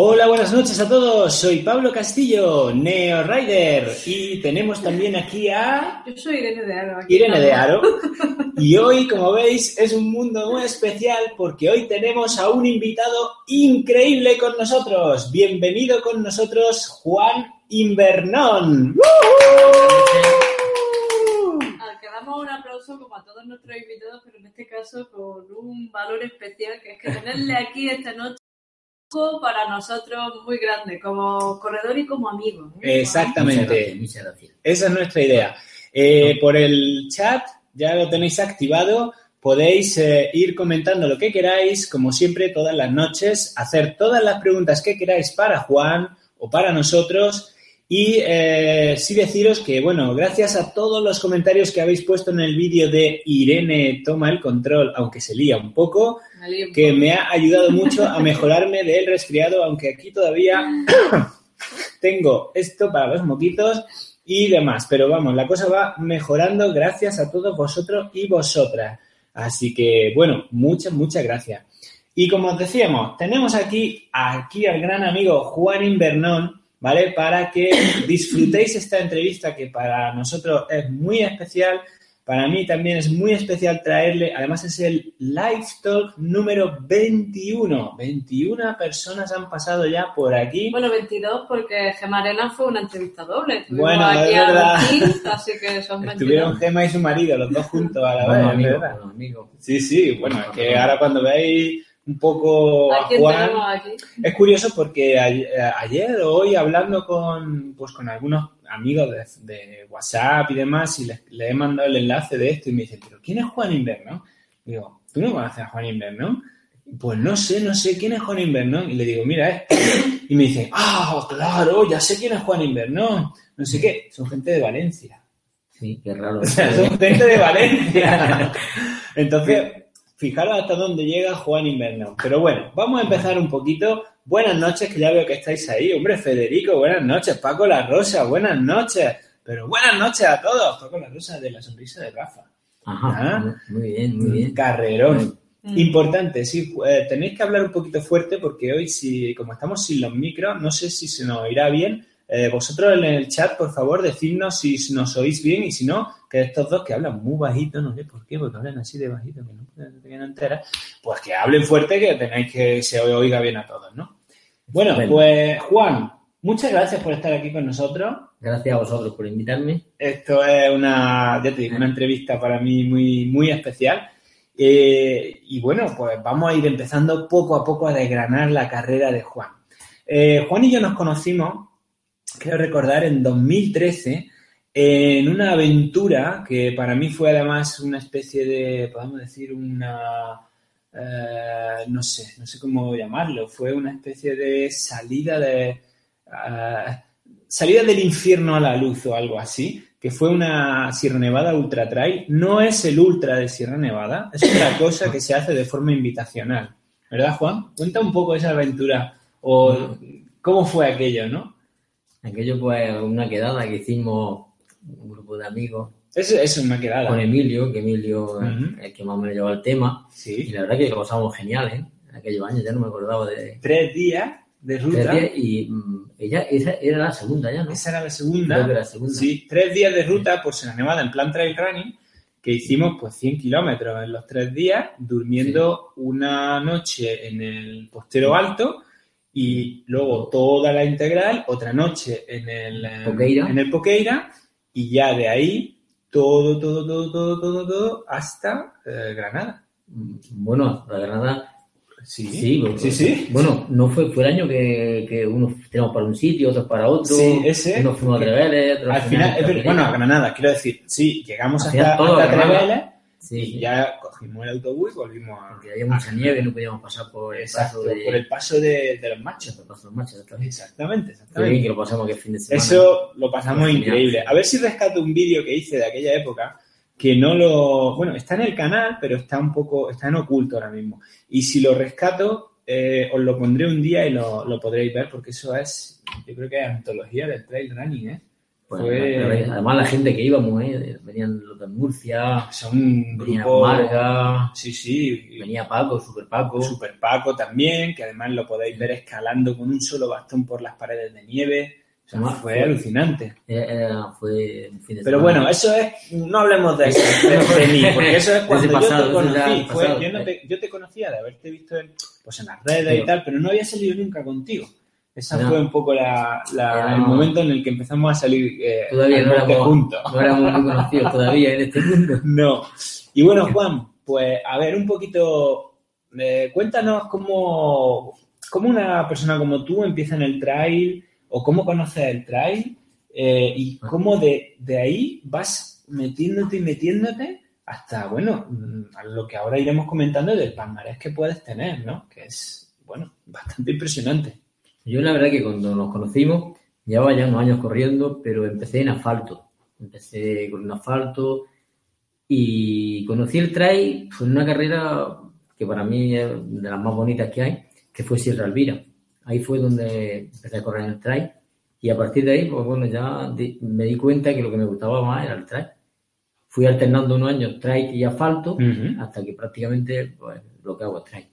Hola, buenas noches a todos. Soy Pablo Castillo, Neo Rider, y tenemos también aquí a Yo soy Irene de Aro. aquí Irene de. Aro. Y hoy, como veis, es un mundo muy especial porque hoy tenemos a un invitado increíble con nosotros. Bienvenido con nosotros, Juan Invernón. Al que damos un aplauso como a todos nuestros invitados, pero en este caso con un valor especial, que es que tenerle aquí esta noche para nosotros muy grande, como corredor y como amigo. ¿eh? Exactamente. Muchas gracias. Esa es nuestra idea. Eh, por el chat, ya lo tenéis activado, podéis eh, ir comentando lo que queráis, como siempre, todas las noches, hacer todas las preguntas que queráis para Juan o para nosotros. Y eh, sí deciros que, bueno, gracias a todos los comentarios que habéis puesto en el vídeo de Irene Toma el Control, aunque se lía un poco, Me lío un que poco. me ha ayudado mucho a mejorarme del resfriado, aunque aquí todavía tengo esto para los moquitos y demás. Pero vamos, la cosa va mejorando gracias a todos vosotros y vosotras. Así que, bueno, muchas, muchas gracias. Y como os decíamos, tenemos aquí, aquí al gran amigo Juan Invernón, ¿vale? Para que disfrutéis esta entrevista que para nosotros es muy especial. Para mí también es muy especial traerle, además es el Live Talk número 21. 21 personas han pasado ya por aquí. Bueno, 22 porque Gemma Arena fue una entrevista doble. Estuvimos Bueno, aquí es a verdad. Martín, así que son 22. Estuvieron Gema y su marido, los dos juntos a la Bueno, vez, amigo, ¿verdad? bueno, amigo. Sí, sí, bueno, es que ahora cuando veis un poco a es curioso porque a- ayer o hoy hablando con, pues, con algunos amigos de, de WhatsApp y demás y les, les he mandado el enlace de esto y me dicen, pero ¿quién es Juan Invernón? Digo, ¿tú no conoces a Juan Invernón? Pues no sé, no sé quién es Juan Invernón. Y le digo, mira, este. Y me dicen, ah, claro, ya sé quién es Juan Invernón. No sé qué, son gente de Valencia. Sí, qué raro. O sea, son gente de Valencia. Entonces, fijaros hasta dónde llega Juan Invernón. Pero bueno, vamos a empezar un poquito. Buenas noches, que ya veo que estáis ahí. Hombre, Federico, buenas noches. Paco La Rosa, buenas noches. Pero buenas noches a todos. Paco La Rosa de la sonrisa de Rafa. Ajá, Ah. muy bien, muy bien. Carrerón. Mm. Importante, sí, eh, tenéis que hablar un poquito fuerte porque hoy, si, como estamos sin los micros, no sé si se nos irá bien. Eh, vosotros en el chat, por favor, decidnos si nos oís bien y si no, que estos dos que hablan muy bajito, no sé por qué, porque hablan así de bajito, que no, no entera, pues que hablen fuerte, que tenéis que se oiga bien a todos, ¿no? Bueno, Bueno. pues Juan, muchas gracias por estar aquí con nosotros. Gracias a vosotros por invitarme. Esto es una, ya te digo, una entrevista para mí muy, muy especial. Eh, y bueno, pues vamos a ir empezando poco a poco a desgranar la carrera de Juan. Eh, Juan y yo nos conocimos, creo recordar, en 2013, en una aventura que para mí fue además una especie de, podemos decir, una, eh, no sé, no sé cómo llamarlo, fue una especie de salida de... ah, salida del infierno a la luz o algo así, que fue una Sierra Nevada Ultra Trail. No es el Ultra de Sierra Nevada, es otra cosa que se hace de forma invitacional. ¿Verdad, Juan? Cuenta un poco esa aventura o cómo fue aquello, ¿no? Aquello pues una quedada que hicimos un grupo de amigos Eso, eso me ha quedado. con Emilio, que Emilio es el que más o menos llevaba el tema. Y Sí. la verdad que lo pasamos genial, ¿eh? Aquellos años ya no me acordaba de... Tres días de ruta. Tres días y mm, ella, esa era la segunda ya, ¿no? Esa era la segunda. Creo que la segunda. Sí, tres días de ruta por Sierra Nevada en plan trail running, que hicimos pues 100 kilómetros en los tres días, durmiendo una noche en el postero alto y luego toda la integral, otra noche en el eh, Poqueira. en el Poqueira y ya de ahí todo, todo, todo, todo, todo, todo hasta eh, Granada. Bueno, la Granada Sí, Sí, sí, porque- sí. Bueno, no fue, fue el año que, que unos tenemos para un sitio, otros para otro. Sí, ese. Unos fuimos a Treveles, otros Al final, es bueno, a Granada, quiero decir, sí, llegamos Al hasta, final hasta. Treveles, Sí, y sí. ya cogimos el autobús y volvimos a... Porque había mucha nieve, no podíamos pasar por el Exacto, paso de, por el paso de, de los machos. por el paso de los machos, exactamente. Exactamente, bien exactamente. que lo pasamos aquel fin de semana. Eso lo pasamos increíble. A ver si rescato un vídeo que hice de aquella época que no lo... Bueno, está en el canal, pero está un poco... Está en oculto ahora mismo. Y si lo rescato, eh, os lo pondré un día y lo, lo podréis ver porque eso es... Yo creo que es antología del trail running, ¿eh? Pues, Fue- Además, la gente que íbamos, ¿eh? venían los de Murcia, Son venía grupo... Marga, Sí, sí. venía Paco, Super Paco. Super Paco también, que además lo podéis ver escalando con un solo bastón por las paredes de nieve. O sea, Además, fue fue- alucinante. Eh, eh, fue un fin de Pero bueno, eso es, no hablemos de eso, de, mí, porque eso es cuando pasado, yo te ese ya conocí. el Fue- pasado. yo, no te, yo te conocía de haberte visto en, pues en las redes y tal, pero no había salido nunca contigo. Esa No. fue un poco la, el momento en el que empezamos a salir eh, Todavía no éramos, juntos. no éramos muy conocidos todavía en este mundo. No. Y bueno, Juan, pues a ver, un poquito, eh, cuéntanos cómo, cómo una persona como tú empieza en el trail o cómo conoces el trail eh, y cómo de, de ahí vas metiéndote y metiéndote hasta, bueno, mm, a lo que ahora iremos comentando del palmarés que puedes tener, ¿no? Que es, bueno, bastante impresionante. Yo la verdad que cuando nos conocimos, llevaba ya unos años corriendo, pero empecé en asfalto. Empecé con un asfalto y conocí el trail fue en una carrera que para mí es de las más bonitas que hay, que fue Sierra Elvira. Ahí fue donde empecé a correr en el trail y a partir de ahí, pues bueno, ya me di cuenta que lo que me gustaba más era el trail. Fui alternando unos años trail y asfalto Ujú. hasta que prácticamente pues, lo que hago es trail.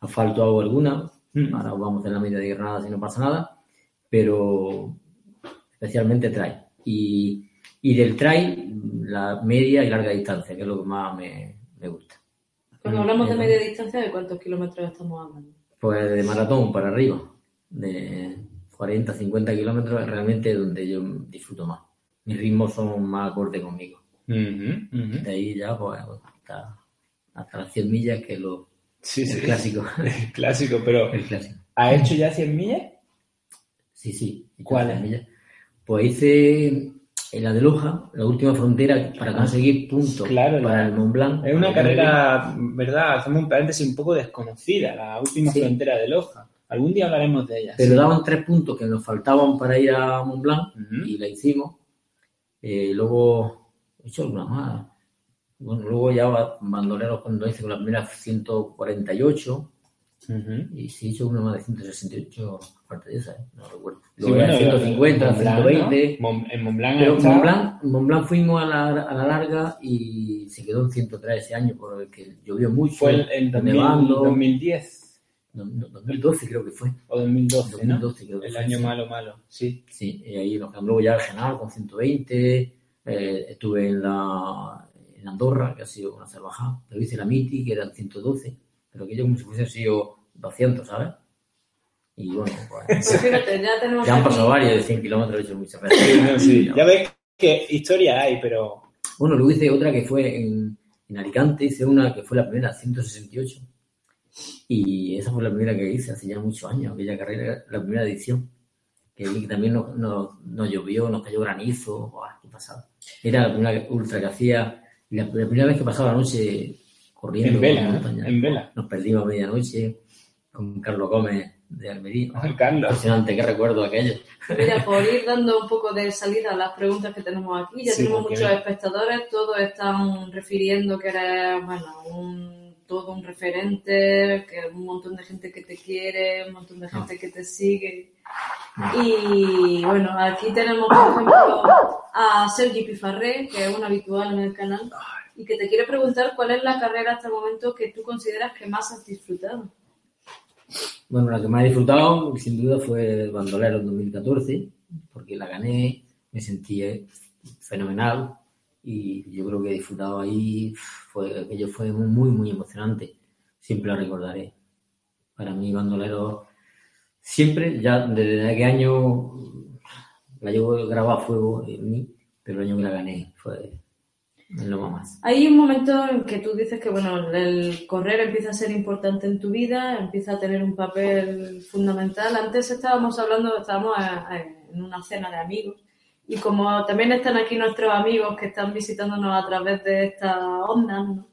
Asfalto hago alguna, Mm. ahora vamos en la media de Granada si no pasa nada, pero especialmente trail. Y, y del trail, la media y larga distancia, que es lo que más me, me gusta. Cuando hablamos de media distancia, ¿de cuántos kilómetros estamos hablando? Pues de maratón para arriba, de 40, 50 kilómetros, es realmente donde yo disfruto más. Mis ritmos son más acordes conmigo. Ujú, ujú. De ahí ya, pues, hasta, hasta las 100 millas, que es lo Sí, el sí. clásico. Clásico, pero el clásico. ¿has hecho ya 100 millas? Sí, sí. ¿Cuál Hice es? millas. Pues hice en la de Loja, la última frontera, para conseguir puntos Claro, para la- el Mont Blanc. Es una el carrera, ¿verdad? Hacemos un paréntesis un poco desconocida, la última Sí. frontera de Loja. Algún día hablaremos de ella. Pero sí. daban tres puntos que nos faltaban para ir a Mont Blanc y la hicimos. Eh, luego he hecho alguna más. Bueno, luego ya bandoleros cuando hice con la primera 148 Ujú. y sí he hecho una más de 168, aparte de esa, ¿eh? no recuerdo. Sí, Luego era 150, Mont Blanc, 120. ¿no? En Mont Blanc Pero está- Mont Blanc, Mont Blanc fuimos a la, a la larga y se quedó en 103 ese año porque llovió mucho. fue en, en 2000 nevando. 2010 No, no, 2012 creo que fue. o 2012, 2012 ¿no? creo que El fue, año sí. malo, malo, sí. Sí, y ahí nos quedamos luego ya el Genal con 120. eh, estuve en la en Andorra, que ha sido una salvajada. Pero hice la Miti, que eran 112. Pero aquello como si fuesen sido 200, ¿sabes? Y bueno, pues, Pues fíjate, ya tenemos ya han aquí- pasado varios de 100 kilómetros, he hecho muchas veces. Sí, no, sí. Ya ves que historia hay, pero Bueno, luego hice otra que fue en, en Alicante, hice una que fue la primera, 168. Y esa fue la primera que hice hace ya muchos años, aquella carrera, la primera edición. Que vi que también nos, nos, nos llovió, nos cayó granizo, ¡buah, qué pasada! Era la primera ultra que hacía, la, la primera vez que pasaba la noche corriendo En vela, montaña. En vela. Nos perdimos a medianoche con Carlos Gómez de Almería. Carlos. Impresionante, qué recuerdo aquello. Mira, por ir dando un poco de salida a las preguntas que tenemos aquí, ya Sí, tenemos muchos espectadores, todos están refiriendo que eres, bueno, un, todo un referente, que un montón de gente que te quiere, un montón de gente que te sigue. Y bueno, aquí tenemos, por ejemplo, a Sergi Pifarré, que es un habitual en el canal, y que te quiere preguntar cuál es la carrera hasta el momento que tú consideras que más has disfrutado. Bueno, la que más he disfrutado, sin duda, fue Bandolero en 2014, porque la gané, me sentí eh, fenomenal y yo creo que he disfrutado ahí, fue, aquello fue muy, muy, emocionante. Siempre la recordaré. Para mí, Bandolero, siempre, ya desde aquel año, la llevo grabada a fuego en mí, pero el año que la gané fue lo más. Hay un momento en que tú dices que bueno, el correr empieza a ser importante en tu vida, empieza a tener un papel fundamental. Antes estábamos hablando, estábamos en una cena de amigos y como también están aquí nuestros amigos que están visitándonos a través de esta onda, ¿no?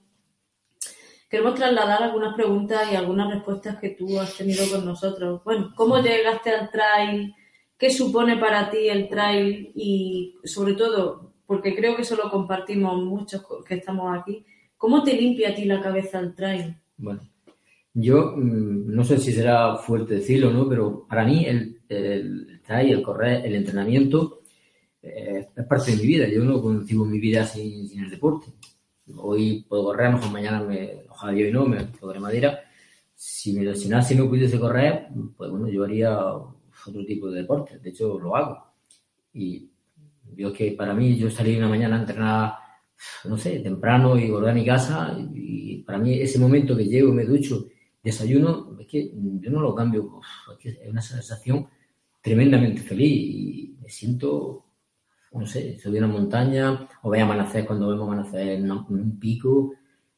queremos trasladar algunas preguntas y algunas respuestas que tú has tenido con nosotros. Bueno, ¿cómo llegaste al trail? ¿Qué supone para ti el trail? Y sobre todo, porque creo que eso lo compartimos muchos que estamos aquí, ¿cómo te limpia a ti la cabeza el trail? Bueno, yo mm, no sé si será fuerte decirlo, ¿no? Pero para mí el, el trail, el correr, el entrenamiento eh, es parte de mi vida. Yo no concibo mi vida sin, sin el deporte. Hoy puedo correr, a lo mejor mañana me, ojalá yo no, me podré madera. Si me lesionase y no pudiese correr, pues bueno, yo haría otro tipo de deporte. De hecho, lo hago. Y yo que para mí, yo salí una mañana a entrenar, no sé, temprano y volver a mi casa. Y para mí ese momento que llego, me ducho, desayuno, es que yo no lo cambio. Es, que es una sensación tremendamente feliz y me siento no sé, subir una montaña o a amanecer cuando vemos amanecer en un pico,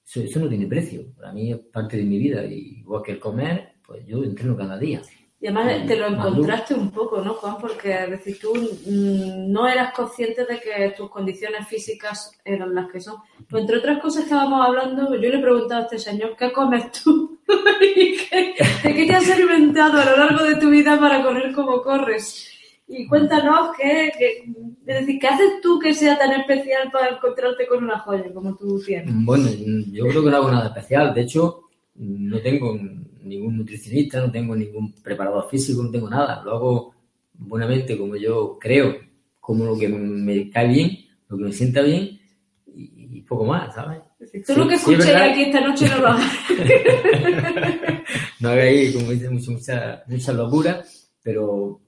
eso, eso, no tiene precio. Para mí es parte de mi vida. Y igual que el comer, pues yo entreno cada día. Y además te lo encontraste un poco, ¿no, Juan? Porque es decir, tú no eras consciente de que tus condiciones físicas eran las que son. Pues entre otras cosas estábamos hablando, yo le he preguntado a este señor, ¿qué comes tú? ¿De qué te has alimentado a lo largo de tu vida para correr como corres? Y cuéntanos qué, es decir, ¿qué haces tú que sea tan especial para encontrarte con una joya como tú tienes? Bueno, yo creo que no hago nada especial. De hecho, no tengo ningún nutricionista, no tengo ningún preparador físico, no tengo nada. Lo hago buenamente como yo creo, como lo que me cae bien, lo que me sienta bien y, poco más, ¿sabes? Tú lo que escuché aquí esta noche no lo hagas. no hagáis, como mucha, mucha, mucha locura, pero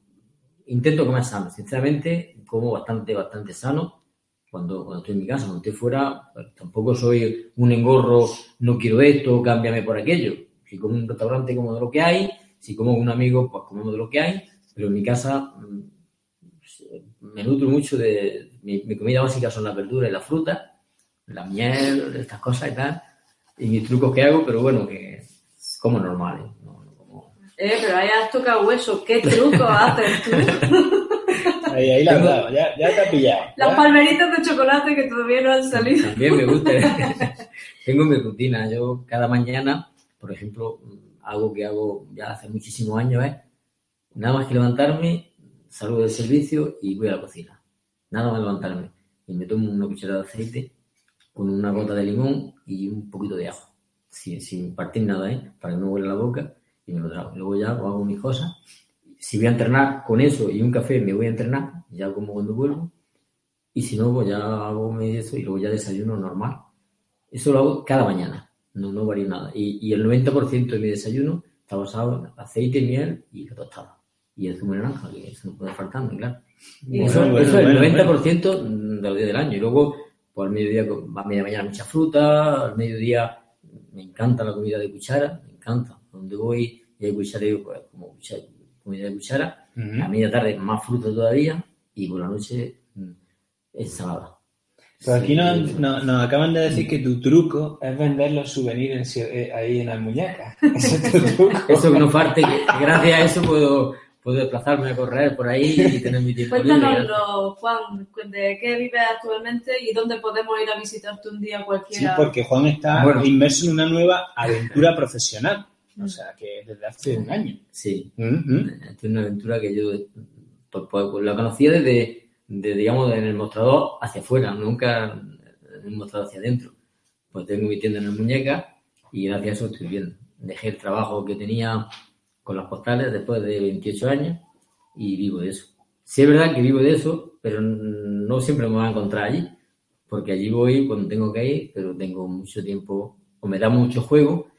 intento comer sano, sinceramente, como bastante, bastante sano. Cuando, cuando estoy en mi casa, cuando estoy fuera, pues, tampoco soy un engorro, no quiero esto, cámbiame por aquello. Si como un restaurante, como de lo que hay, si como con un amigo, pues comemos de lo que hay, pero en mi casa mm, me nutro mucho de. Mi, mi comida básica son las verduras y la fruta, la miel, estas cosas y tal, y mis trucos que hago, pero bueno, que como normales. Eh, pero ahí has tocado hueso. ¿Qué truco haces tú? Ahí, ahí la has dado, ya, ya te has pillado. Las palmeritas de chocolate que todavía no han salido. También me gusta. Tengo mi rutina. Yo cada mañana, por ejemplo, algo que hago ya hace muchísimos años es nada más que levantarme, salgo del servicio y voy a la cocina. Nada más levantarme. Y me tomo una cucharada de aceite con una gota de limón y un poquito de ajo. Sin, sin partir nada, ¿eh? Para que no huela la boca y me lo trago. Luego ya hago mis cosas. Si voy a entrenar con eso y un café, me voy a entrenar, ya como cuando vuelvo. Y si no, pues ya hago eso y luego ya desayuno normal. Eso lo hago cada mañana, no, no varía nada. Y, y el 90% de mi desayuno está basado en aceite, miel y tostada. Y el zumo de naranja, que eso no puede faltar, claro. Y eso, bueno, eso bueno, es el 90% de los días del año. Y luego, pues al mediodía, a media mañana mucha fruta, al mediodía me encanta la comida de cuchara, me encanta. Donde voy y hay cuchareo, pues, como cuchara, comida de cuchara. Uh -huh. A media tarde más fruta todavía y por la noche mm, ensalada. Pero aquí nos, nos, nos, acaban de decir que tu truco es vender los souvenirs en, ahí en las muñecas. Eso es tu truco. eso que no parte, que gracias a eso puedo, puedo desplazarme a correr por ahí y tener mi tiempo Cuéntanoslo, Juan, de qué vives actualmente y dónde podemos ir a visitarte un día cualquiera. Sí, porque Juan está bueno. inmerso en una nueva aventura profesional. O sea, que desde hace un año. Sí. Uh -huh. Es una aventura que yo pues, pues, la conocía desde, de, digamos, en el mostrador hacia afuera, nunca en el mostrador hacia adentro. Pues tengo mi tienda en el muñeca y gracias a eso estoy viendo. Dejé el trabajo que tenía con las postales después de 28 años y vivo de eso. Sí es verdad que vivo de eso, pero no siempre me voy a encontrar allí, porque allí voy cuando tengo que ir, pero tengo mucho tiempo, o me da mucho juego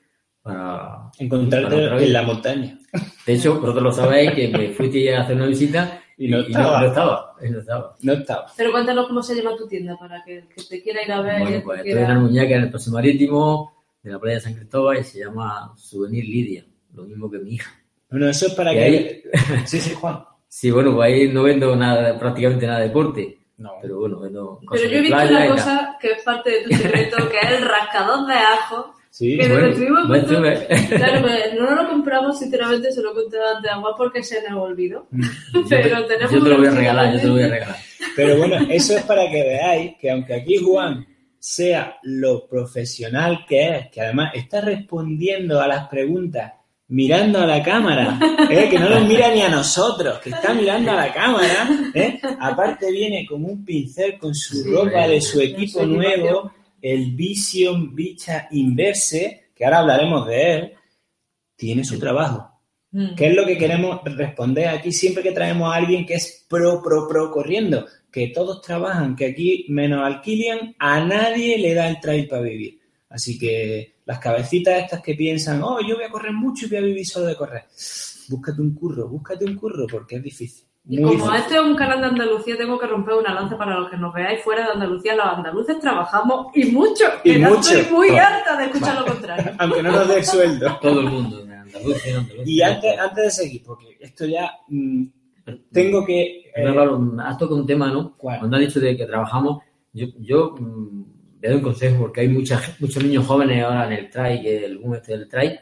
para encontrarte para en la montaña. De hecho, vosotros lo sabéis que me fui a hacer una visita y no, y estaba. no, no, estaba. no estaba. No estaba. Pero cuéntanos cómo se llama tu tienda para que, que te quiera ir a ver. Bueno, pues estoy en la muñeca en el Paso Marítimo de la playa de San Cristóbal y se llama Souvenir Lidia, lo mismo que mi hija. Bueno, eso es para que... Ahí... sí, sí, Juan. Sí, bueno, pues ahí no vendo nada, prácticamente nada de deporte. No. Pero bueno, vendo cosas Pero yo he visto una cosa que es parte de tu secreto, que es el rascador de ajo. Sí, que bueno, lo estuvimos bueno, puesto- estuve- Claro, no lo compramos, sinceramente, se lo conté antes a Juan porque se nos olvidó. Yo te- Pero tenemos yo te lo voy a regalar, yo te lo voy a regalar. Pero bueno, eso es para que veáis que aunque aquí Juan sea lo profesional que es, que además está respondiendo a las preguntas mirando a la cámara, ¿eh? que no nos mira ni a nosotros, que está mirando a la cámara. ¿eh? Aparte viene como un pincel con su ropa de su equipo nuevo, el Vision Bicha Inverse, que ahora hablaremos de él, tiene su trabajo. Mm. ¿Qué es lo que queremos responder aquí siempre que traemos a alguien que es pro, pro, pro corriendo? Que todos trabajan, que aquí, menos al Kilian, a nadie le da el trail para vivir. Así que las cabecitas estas que piensan, oh, yo voy a correr mucho y voy a vivir solo de correr. Búscate un curro, búscate un curro, porque es difícil. Y Muy como este es un canal de Andalucía, tengo que romper una lanza para los que nos veáis fuera de Andalucía. Los andaluces trabajamos y mucho. Y que mucho. estoy muy harta de escuchar lo contrario. Aunque no nos dé el sueldo. Todo el mundo, en Andalucía, Andalucía. Y antes, antes de seguir, porque esto ya mm, tengo que... Eh, claro, has tocado un tema, ¿no? ¿Cuál? Cuando has dicho de que trabajamos, yo, yo mm, le doy un consejo porque hay mucha, muchos niños jóvenes ahora en el trail, que el boom este del trail,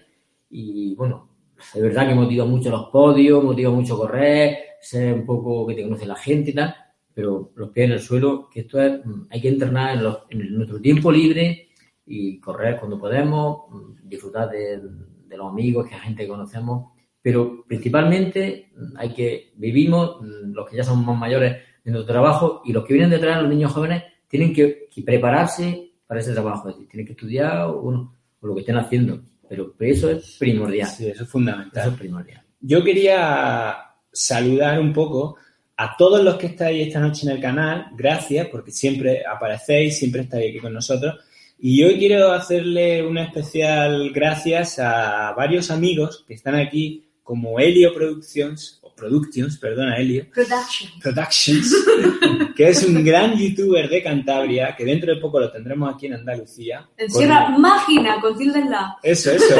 y bueno, es verdad que motiva mucho los podios, motiva mucho correr, ser un poco que te conoce la gente y tal, pero los pies en el suelo, que esto es, mm, hay que entrenar en, los- en nuestro tiempo libre y correr cuando podemos, mm, disfrutar de, de los amigos, que hay gente que conocemos, pero principalmente mm, hay que, vivimos, los que ya somos más mayores en nuestro trabajo y los que vienen detrás, los niños jóvenes, tienen que, que prepararse para ese trabajo, es decir, tienen que estudiar o, bueno, o lo que estén haciendo, pero eso es primordial, Sí, eso es fundamental. eso es primordial. Yo quería saludar un poco a todos los que estáis esta noche en el canal. Gracias, porque siempre aparecéis, siempre estáis aquí con nosotros. Y hoy quiero hacerle una especial gracias a varios amigos que están aquí, como Helio Productions, o Productions, perdona, Helio, Production. Productions, que es un gran youtuber de Cantabria, que dentro de poco lo tendremos aquí en Andalucía. En Sierra Mágina, con tilde en la. eso, eso.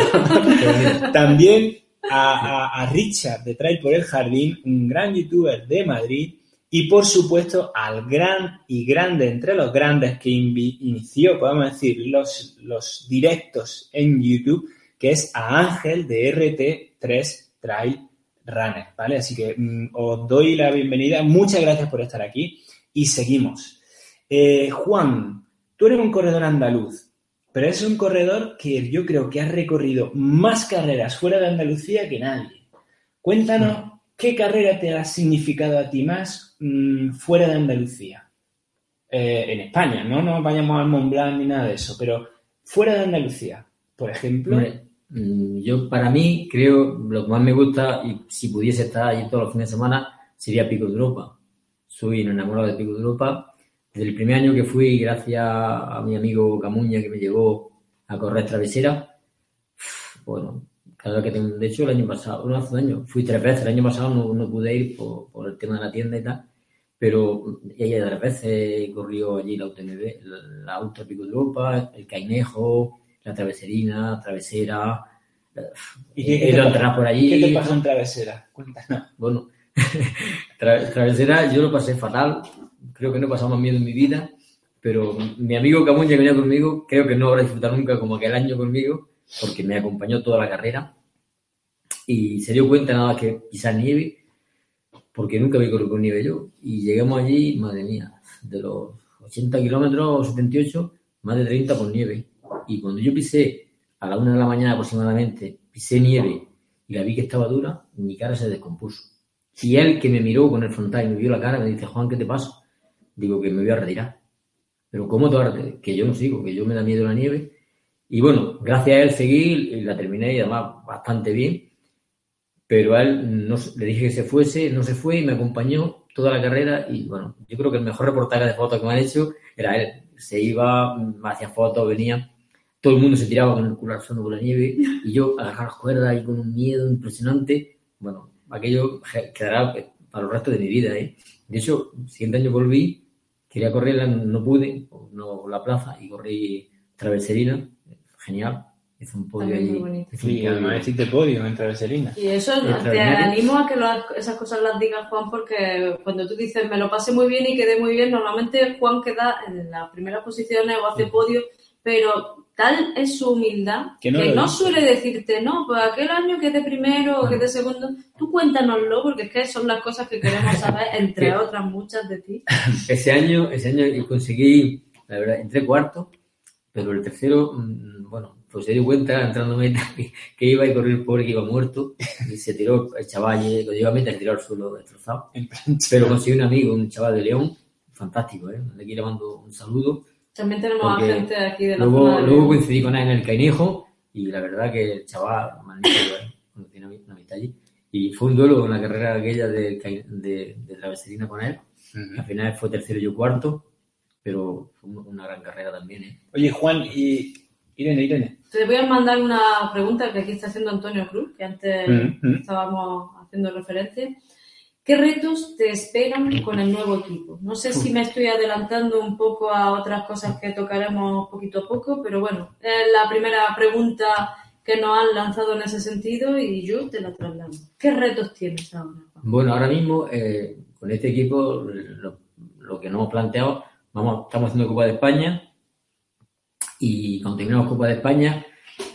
También a, Richard de Trail por el Jardín, un gran youtuber de Madrid. Y por supuesto al gran y grande entre los grandes que inició, podemos decir, los, los directos en YouTube, que es a Ángel de RT3 Trail Runner, ¿vale? Así que mm, os doy la bienvenida. Muchas gracias por estar aquí y seguimos. Eh, Juan, tú eres un corredor andaluz, pero es un corredor que yo creo que ha recorrido más carreras fuera de Andalucía que nadie. Cuéntanos qué carrera te ha significado a ti más mm, fuera de Andalucía. Eh, en España, no nos vayamos al Mont Blanc ni nada de eso, pero fuera de Andalucía, por ejemplo. Hombre, mm, yo para mí creo lo que más me gusta y si pudiese estar allí todos los fines de semana sería Pico de Europa. Soy un enamorado de Pico de Europa. Desde el primer año que fui, gracias a mi amigo Camuña que me llevó a correr travesera, bueno, cada vez que tengo, de hecho el año pasado, no hace un año, fui tres veces, el año pasado no, no pude ir por, por el tema de la tienda y tal, pero ella tres veces corrió allí la UTMB, la, la Ultra Pico de Europa, el Cainejo, la Traveserina, Travesera, eh, ¿Y qué- qué te por allí. ¿Qué te pasó en Travesera? Cuéntanos. Bueno, tra- travesera yo lo pasé fatal, creo que no he pasado más miedo en mi vida, pero mi amigo Camuña que venía conmigo, creo que no habrá disfrutado nunca como aquel año conmigo, porque me acompañó toda la carrera y se dio cuenta nada que pisar nieve, porque nunca había corrido con nieve yo. Y llegamos allí, madre mía, de los 80 kilómetros o 78, más de 30 por nieve. Y cuando yo pisé a la una de la mañana aproximadamente, pisé nieve y la vi que estaba dura, mi cara se descompuso. Y él que me miró con el frontal y me vio la cara, me dice, Juan, ¿qué te pasa? Digo que me voy a retirar. Pero ¿cómo retirar? Que yo no sigo, que yo me da miedo la nieve. Y bueno, gracias a él seguí y la terminé y además bastante bien. Pero a él no, le dije que se fuese, no se fue y me acompañó toda la carrera. Y bueno, yo creo que el mejor reportaje de fotos que me han hecho era él. Se iba, me hacía fotos, venía. Todo el mundo se tiraba con el culo al suelo por la nieve y yo agarrar las cuerdas y con un miedo impresionante. Bueno, aquello quedará para el resto de mi vida. ¿eh? De hecho, siguiente año volví, quería correrla, no pude, no la plaza, y corrí Traverserina, genial. Hice un podio un Y además hiciste podio en Traveserina. Y eso te animo a que lo- esas cosas las digas, Juan, porque cuando tú dices me lo pasé muy bien y quedé muy bien, normalmente Juan queda en las primeras posiciones o hace podio, pero tal es su humildad Que que no no, lo dice. suele decirte, no, pues aquel año quedé primero o quedé segundo. Tú cuéntanoslo, porque es que son las cosas que queremos saber, entre otras muchas de ti. Ese año, ese año conseguí la verdad, entré cuarto, pero el tercero, mm, bueno, pues se dio cuenta entrando en meta que, que iba y corrió el pobre que iba muerto y se tiró el chaval, y cuando iba a meta se tiró al suelo destrozado. Pero consiguió un amigo, un chaval de León, fantástico, ¿eh? De aquí le mando un saludo. También tenemos Porque a gente aquí de la Luego, zona de luego coincidí con él en el Cainijo y la verdad que el chaval, magnífico, ¿eh? Cuando tiene una mitad allí. Y fue un duelo en la carrera aquella de, de, de traveserina con él. Al final fue tercero y yo cuarto, pero fue una- gran carrera también, ¿eh? Oye, Juan, y Irene, Irene. Te voy a mandar una pregunta que aquí está haciendo Antonio Cruz, que antes Mm, mm. estábamos haciendo referencia. ¿Qué retos te esperan con el nuevo equipo? No sé si me estoy adelantando un poco a otras cosas que tocaremos poquito a poco, pero bueno, es la primera pregunta que nos han lanzado en ese sentido y yo te la traslado. ¿Qué retos tienes ahora? Bueno, ahora mismo eh, con este equipo lo, que nos hemos planteado, vamos, estamos haciendo Copa de España y cuando terminamos Copa de España,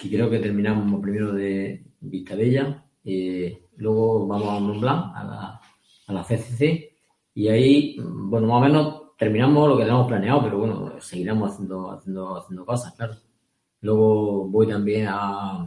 que creo que terminamos primero de Vistabella, eh, luego vamos a Mont a la, a la CCC, y ahí, bueno, más o menos terminamos lo que teníamos planeado, pero bueno, seguiremos haciendo, haciendo, haciendo cosas, claro. Luego voy también a,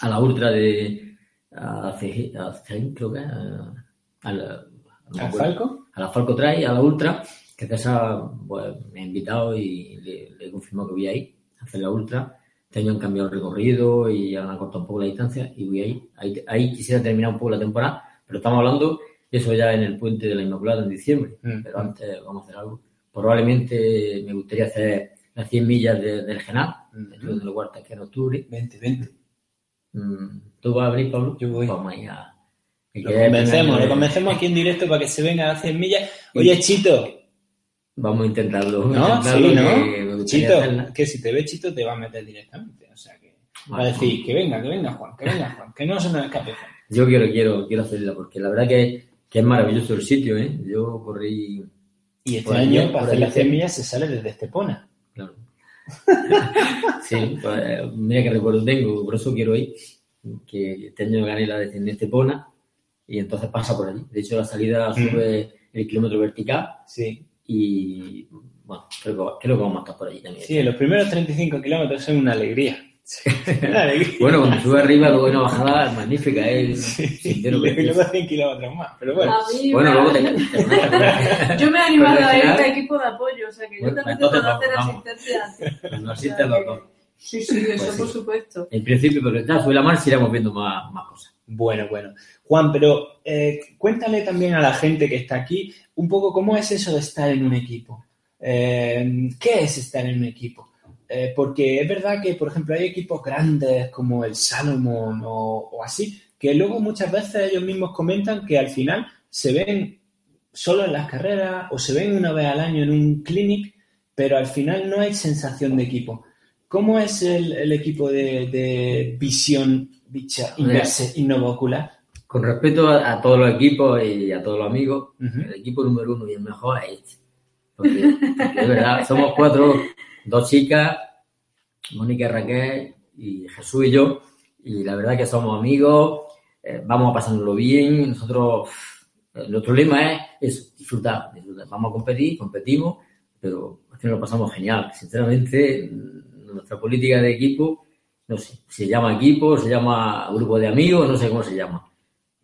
a la ultra de a CG, a CG, creo que a, a la, no me ¿Al acuerdo. Falco? a la Falco Trail, a la Ultra, que César pues, me ha invitado y le, le he confirmado que voy ahí a hacer la Ultra. Este año han cambiado el recorrido y han acortado un poco la distancia y voy ahí. Ahí, ahí quisiera terminar un poco la temporada, pero estamos hablando eso ya en el puente de la Inmaculada en diciembre. Mm. Pero antes vamos a hacer algo. Probablemente me gustaría hacer las 100 millas de- del Genal, Mm. dentro de la cuarta que en octubre. Vente, vente. Mm, ¿Tú vas a venir, Pablo? Yo voy. Vamos ahí a... Lo convencemos, lo convencemos aquí en directo para que se venga a las 100 millas. Oye, Chito, Vamos a intentarlo. ¿no? intentarlo, Sí, que ¿no? gustaría Chito, hacerla. que si te ve Chito te va a meter directamente. O sea que va a decir que venga, que venga Juan, que venga Juan, que no se nos escape Juan. Yo quiero, quiero, quiero hacerla porque la verdad que, que es maravilloso el sitio, ¿eh? Yo corrí, Y este año, para hacer las 100 sí. millas, se sale desde Estepona. claro. sí, pues, mira que recuerdo tengo, por eso quiero ir, que este año gané la de Estepona y entonces pasa por allí. De hecho, la salida sube el kilómetro vertical Sí. y, bueno, creo que, creo que vamos a estar por allí también. Sí, los primeros 35 kilómetros son una alegría. Bueno, cuando sube arriba, luego hay una bajada magnífica, ¿eh? Sí, sendero y precioso. luego 100 kilómetros más. Pero bueno, Bueno, luego te, te- Yo me he animado a a equipo de apoyo, o sea que yo también entonces tengo que hacer vamos, asistencia. nos asisten los dos. Sí, sí, eso Pues por supuesto. En principio, pero ya sobre la marcha iremos viendo más, más cosas. Bueno, bueno. Juan, pero eh, cuéntale también a la gente que está aquí un poco cómo es eso de estar en un equipo. Eh, ¿Qué es estar en un equipo? Eh, porque es verdad que, por ejemplo, hay equipos grandes como el Salomon o, o así, que luego muchas veces ellos mismos comentan que al final se ven solo en las carreras o se ven una vez al año en un clinic, pero al final no hay sensación de equipo. ¿Cómo es el, el equipo de, de visión inverse innovocular? Con respeto a, a todos los equipos y a todos los amigos, el equipo número uno y el mejor es este. Porque, porque es verdad, somos cuatro, dos chicas, Mónica y Raquel y Jesús y yo, y la verdad que somos amigos, eh, vamos a pasárnoslo bien, nosotros, nuestro lema es eso, disfrutar, disfrutar. Vamos a competir, competimos, pero es nos lo pasamos genial. Sinceramente, nuestra política de equipo, no sé, se llama equipo, se llama grupo de amigos, no sé cómo se llama,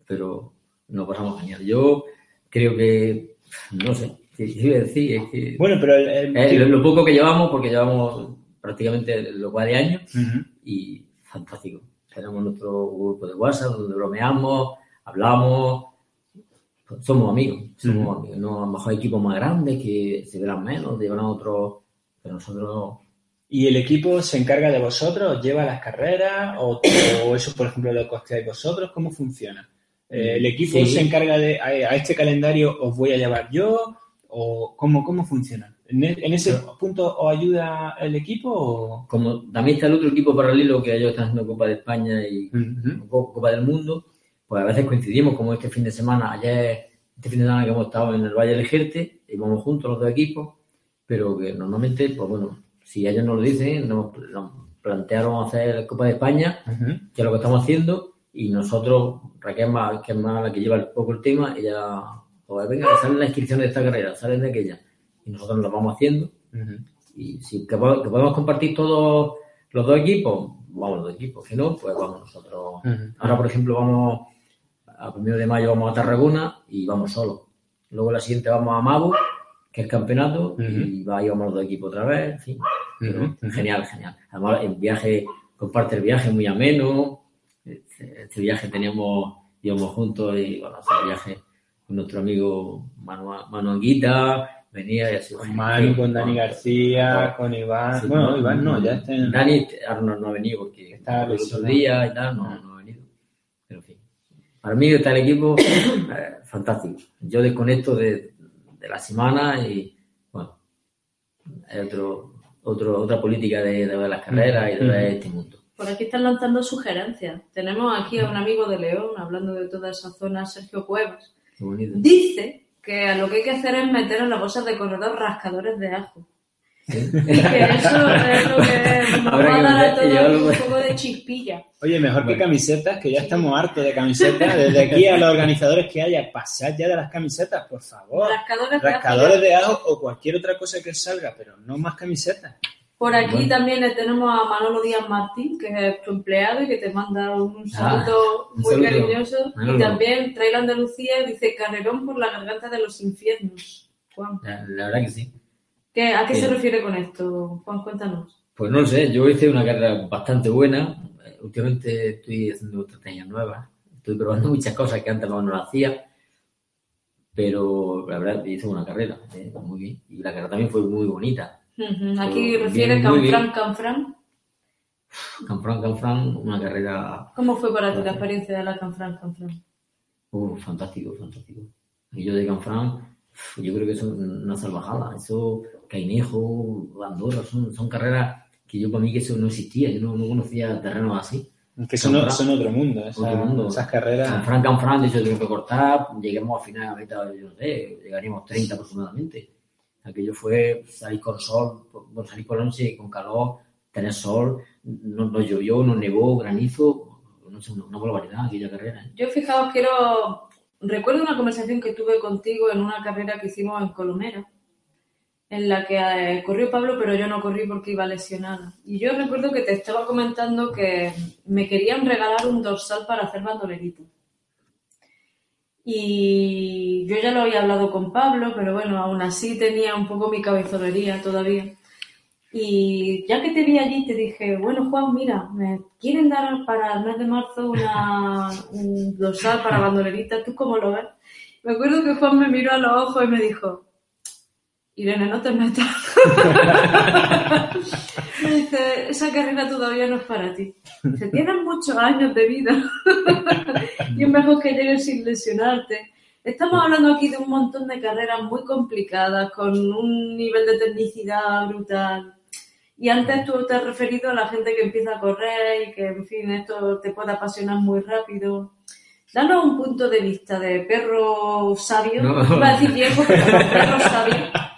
pero nos pasamos genial. Yo creo que, no sé, qué qué iba a decir, es que Bueno, pero el, el- eh, lo, lo poco que llevamos, porque llevamos prácticamente lo cual de año, Ujú. y fantástico. Tenemos nuestro grupo de WhatsApp donde bromeamos, hablamos, pues somos amigos, somos amigos. No, a lo mejor hay equipos más grandes que se verán menos, llevarán otros, pero nosotros ¿Y el equipo se encarga de vosotros? ¿Os lleva a las carreras? ¿O, o eso, por ejemplo, lo costeáis vosotros? ¿Cómo funciona? Eh, ¿El equipo Sí. se encarga de, a, a este calendario os voy a llevar yo? ¿O cómo, cómo funciona? ¿En, e- en ese punto os ayuda el equipo? O... como también está el otro equipo paralelo que ellos están haciendo Copa de España y Ujú. Co- Copa del Mundo, pues a veces coincidimos, como este fin de semana, ayer, este fin de semana que hemos estado en el Valle del Ejerte, íbamos juntos los dos equipos, pero que normalmente, pues bueno, si ellos nos lo dicen, nos, nos plantearon hacer Copa de España, Ujú. que es lo que estamos haciendo, y nosotros, Raquel, más, que es más la que lleva un poco el tema, ella, pues venga, salen las inscripciones de esta carrera, salen de aquella, y nosotros nos las vamos haciendo, Y si que, po- que podemos compartir todos los dos equipos, vamos los dos equipos. Si no, pues vamos nosotros. Ahora, por ejemplo, vamos a primero de mayo vamos a Tarragona y vamos solos. Luego la siguiente vamos a Mabu, que es el campeonato, y ahí vamos los dos equipos otra vez, en fin. Pero. Genial, genial. Además, el viaje, comparte el viaje muy ameno. Este, este viaje teníamos, íbamos juntos y bueno, hacer viaje con nuestro amigo Manu, Manu Anguita, venía y así. Con Manu, con Dani García, con Iván. Sí, bueno, Iván no, ya está en... Dani ahora no, no ha venido porque Está por los otros lesionado. días y tal, no, no ha venido. Pero en fin. Para mí está el equipo eh, fantástico. Yo desconecto de, de la semana y bueno, es otro, otro, otra política de, de las carreras y de ver este mundo. Por aquí están lanzando sugerencias. Tenemos aquí a un amigo de León, hablando de toda esa zona, Sergio Cuevas. Dice que lo que hay que hacer es meter en las bolsas de corredor rascadores de ajo. ¿Sí? Y que eso es lo que nos Habrá va a dar a todos un poco de chispilla. Oye, mejor que camisetas, que ya estamos hartos de camisetas. Desde aquí a los organizadores que haya, pasad ya de las camisetas, por favor. Rascadores de ajo. Rascadores de ajo o cualquier otra cosa que salga, pero no más camisetas. Por aquí Bueno. también le tenemos a Manolo Díaz Martín, que es tu empleado y que te manda un saludo Ah, un muy saludo. cariñoso. Manolo. Y también Trail Andalucía dice carrerón por la garganta de los infiernos. Juan, La, la verdad que sí. ¿qué- ¿a qué se refiere con esto? Juan, cuéntanos. Pues no lo sé, yo hice una carrera bastante buena. Últimamente estoy haciendo estrategias nuevas. Estoy probando muchas cosas que antes no las hacía. Pero la verdad hice una carrera eh, muy bien. Y la carrera también fue muy bonita. Ujú, Aquí refiere. Canfran, Canfran. Canfrán, Canfrán, una carrera ¿Cómo fue para ti la experiencia de la Canfran, Canfran? uh, fantástico, fantástico. Y yo de Canfrán, uf, yo creo que son una salvajada. Eso, Cainejo, Andorra, son, son carreras que yo para mí que eso no existía. Yo no, no conocía terrenos así. Que son, son otro mundo, esas, Otro mundo. esas carreras. Canfrán, Canfrán, de hecho tengo que cortar, lleguemos a final, a mitad, yo no sé, llegaríamos 30 aproximadamente. Aquello fue salir con sol, bueno, salir con noche, con calor, tener sol, no, llovió, no nevó, granizo, no sé, una, barbaridad aquella carrera. ¿eh? Yo, fijaos, quiero. Recuerdo una conversación que tuve contigo en una carrera que hicimos en Colomera, en la que eh, corrió Pablo, pero yo no corrí porque iba lesionada. Y yo recuerdo que te estaba comentando que me querían regalar un dorsal para hacer bandolerita. Y yo ya lo había hablado con Pablo, pero bueno, aún así tenía un poco mi cabezonería todavía. Y ya que te vi allí, te dije, bueno, Juan, mira, me quieren dar para el mes de marzo una, un dorsal para bandolerita, ¿tú cómo lo ves? Me acuerdo que Juan me miró a los ojos y me dijo, Irene, no te metas. me dice, esa carrera todavía no es para ti. Dice, tienes muchos años de vida y es mejor que llegues sin lesionarte. Estamos hablando aquí de un montón de carreras muy complicadas, con un nivel de tecnicidad brutal. Y antes tú te has referido a la gente que empieza a correr y que, en fin, esto te puede apasionar muy rápido. Danos un punto de vista de perro sabio, No. iba a decir viejo, pero perro sabio.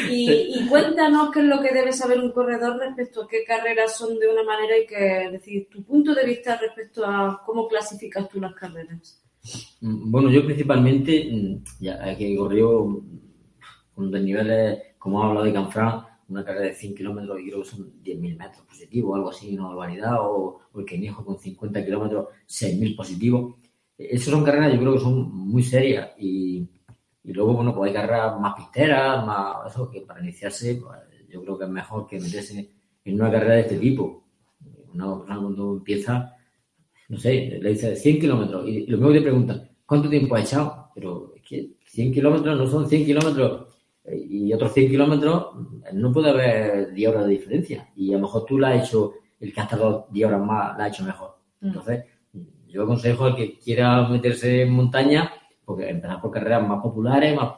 Y, y cuéntanos qué es lo que debe saber un corredor respecto a qué carreras son de una manera y que, es decir, tu punto de vista respecto a cómo clasificas tú las carreras. Mm, Bueno, yo principalmente, mm, ya que corrió mm, con desniveles, como ha hablado de Canfrán, una carrera de 100 kilómetros y creo que son 10.000 metros positivos, algo así, una barbaridad, o, o el Quenejo con 50 kilómetros, 6.000 positivos. Eh, Esas son carreras, yo creo que son muy serias y, y luego, bueno, pues hay carreras más pisteras, más eso, que para iniciarse, pues, yo creo que es mejor que meterse en una carrera de este tipo. Una persona cuando empieza, no sé, le dice 100 kilómetros y lo mismo te preguntan, ¿cuánto tiempo has echado? Pero es que 100 kilómetros no son 100 kilómetros y otros 100 kilómetros no puede haber 10 horas de diferencia y a lo mejor tú la has hecho, el que ha tardado 10 horas más, la ha hecho mejor. Mm. Entonces, yo aconsejo al que quiera meterse en montaña, porque empezar por carreras más populares, más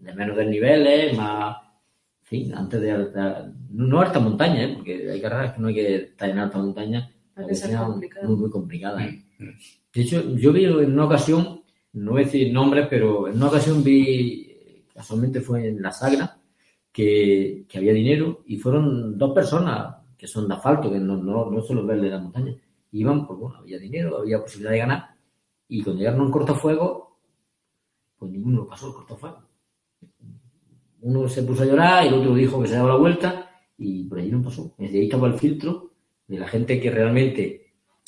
de menos desniveles, más, en fin, antes de, alta- no alta montaña, ¿eh? porque hay carreras que no hay que estar en alta montaña, que sea sean muy, muy complicadas. ¿eh? De hecho, yo vi en una ocasión, no voy a decir nombres, pero en una ocasión vi, casualmente fue en la Sagra, que, que había dinero y fueron dos personas que son de asfalto, que no, no, no suelo ver de la montaña. Iban, pues bueno, había dinero, había posibilidad de ganar y cuando llegaron a un cortafuego, pues ninguno lo pasó el cortafuego. uno se puso a llorar y el otro dijo que se daba la vuelta y por allí no pasó. Desde ahí estaba el filtro de la gente que realmente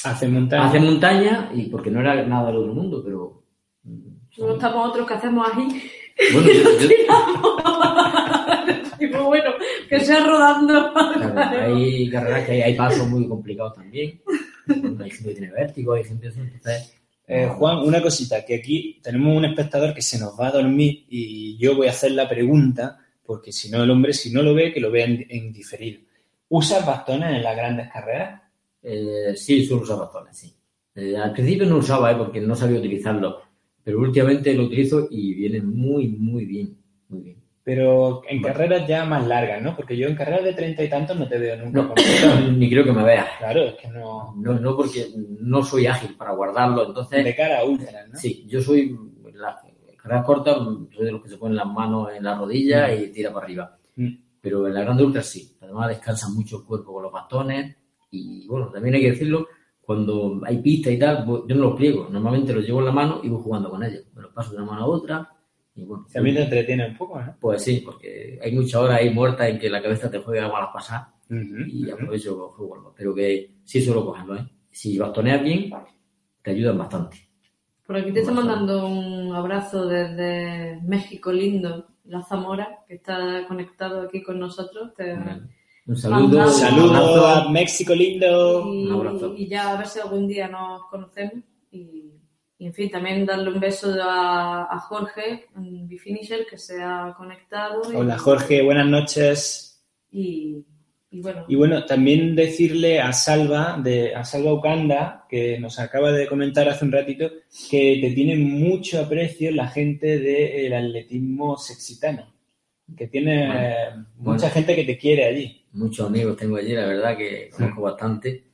Hace montaña. hace montaña y porque no era nada del otro mundo, pero... mm, Luego estamos otros que hacemos ahí. Bueno, yo- bueno, que sea rodando. claro, hay carreras que hay, hay pasos muy complicados también. Hay gente que tiene vértigo, hay gente que entonces... Eh, Juan, una cosita, que aquí tenemos un espectador que se nos va a dormir y yo voy a hacer la pregunta, porque si no el hombre, si no lo ve, que lo vea en, en diferido. ¿Usas bastones en las grandes carreras? Eh, sí, suelo usar bastones, sí. Eh, al principio no usaba, eh, porque no sabía utilizarlo, pero últimamente lo utilizo y viene muy, muy bien, muy bien. Pero en carreras ya más largas, ¿no? Porque yo en carreras de treinta y tantos no te veo nunca No, con ni creo que me veas. Claro, es que no... No, no porque no soy ágil para guardarlo, entonces... De cara a ultras, ¿no? Sí, yo soy, las carreras cortas, soy de los que se ponen las manos en la rodilla y tira para arriba. Mm. Pero en la grande ultra sí. Además descansa mucho el cuerpo con los bastones. Y bueno, también hay que decirlo, cuando hay pista y tal, pues, yo no los pliego. Normalmente los llevo en la mano y voy jugando con ellos. Me los paso de una mano a otra. Y bueno, También te entretiene un poco, ¿no? pues sí, porque hay muchas horas ahí muertas en que la cabeza te juega malas pasadas Ujú, y aprovecho juego. Pero que sí suelo cogerlo, ¿eh? Si bastoneas bien, te ayudan bastante. Por aquí te está mandando un abrazo desde México lindo, la Zamora, que está conectado aquí con nosotros. Te- Un saludo. Un abrazo. a México lindo. y, Un abrazo. y ya a ver si algún día nos conocemos. Y, y, en fin, también darle un beso a, a Jorge, un Bifinisher, que se ha conectado. y- Hola Jorge, buenas noches. Y, y bueno, Y bueno, también decirle a Salva, de, a Salva Ucanda, que nos acaba de comentar hace un ratito, que te tiene mucho aprecio la gente del atletismo sexitano. Que tiene Bueno, eh, bueno. mucha gente que te quiere allí. Muchos amigos tengo allí, la verdad que conozco bastante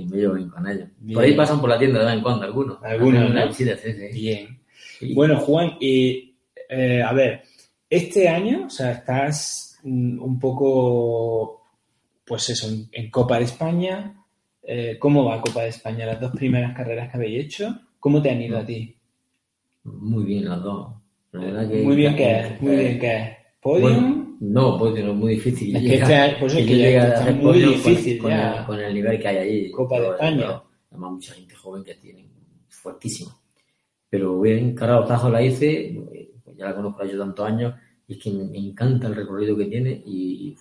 y me llevo bien con ellos. Bien. Por ahí pasan por la tienda de vez en cuando algunos. Algunos, Hacen una ¿no? visita, sí, sí. Bien. Sí. Bueno, Juan, y eh, a ver, este año, o sea, estás mm, un poco, pues eso, en, en Copa de España. Eh, ¿Cómo va Copa de España? Las dos primeras carreras que habéis hecho, ¿cómo te han ido a ti? Muy bien las dos. La verdad que, Muy bien que es, muy bien que es. ¿Podium? Bueno, no, podium es muy difícil. Es que año- pues es que a está muy con- difícil con, ya. el, con el nivel que hay allí. Copa de España. además, mucha gente joven que tienen fuertísimo. Pero bien, Cara Tajo la hice, pues ya la conozco yo tantos años, y es que me encanta el recorrido que tiene y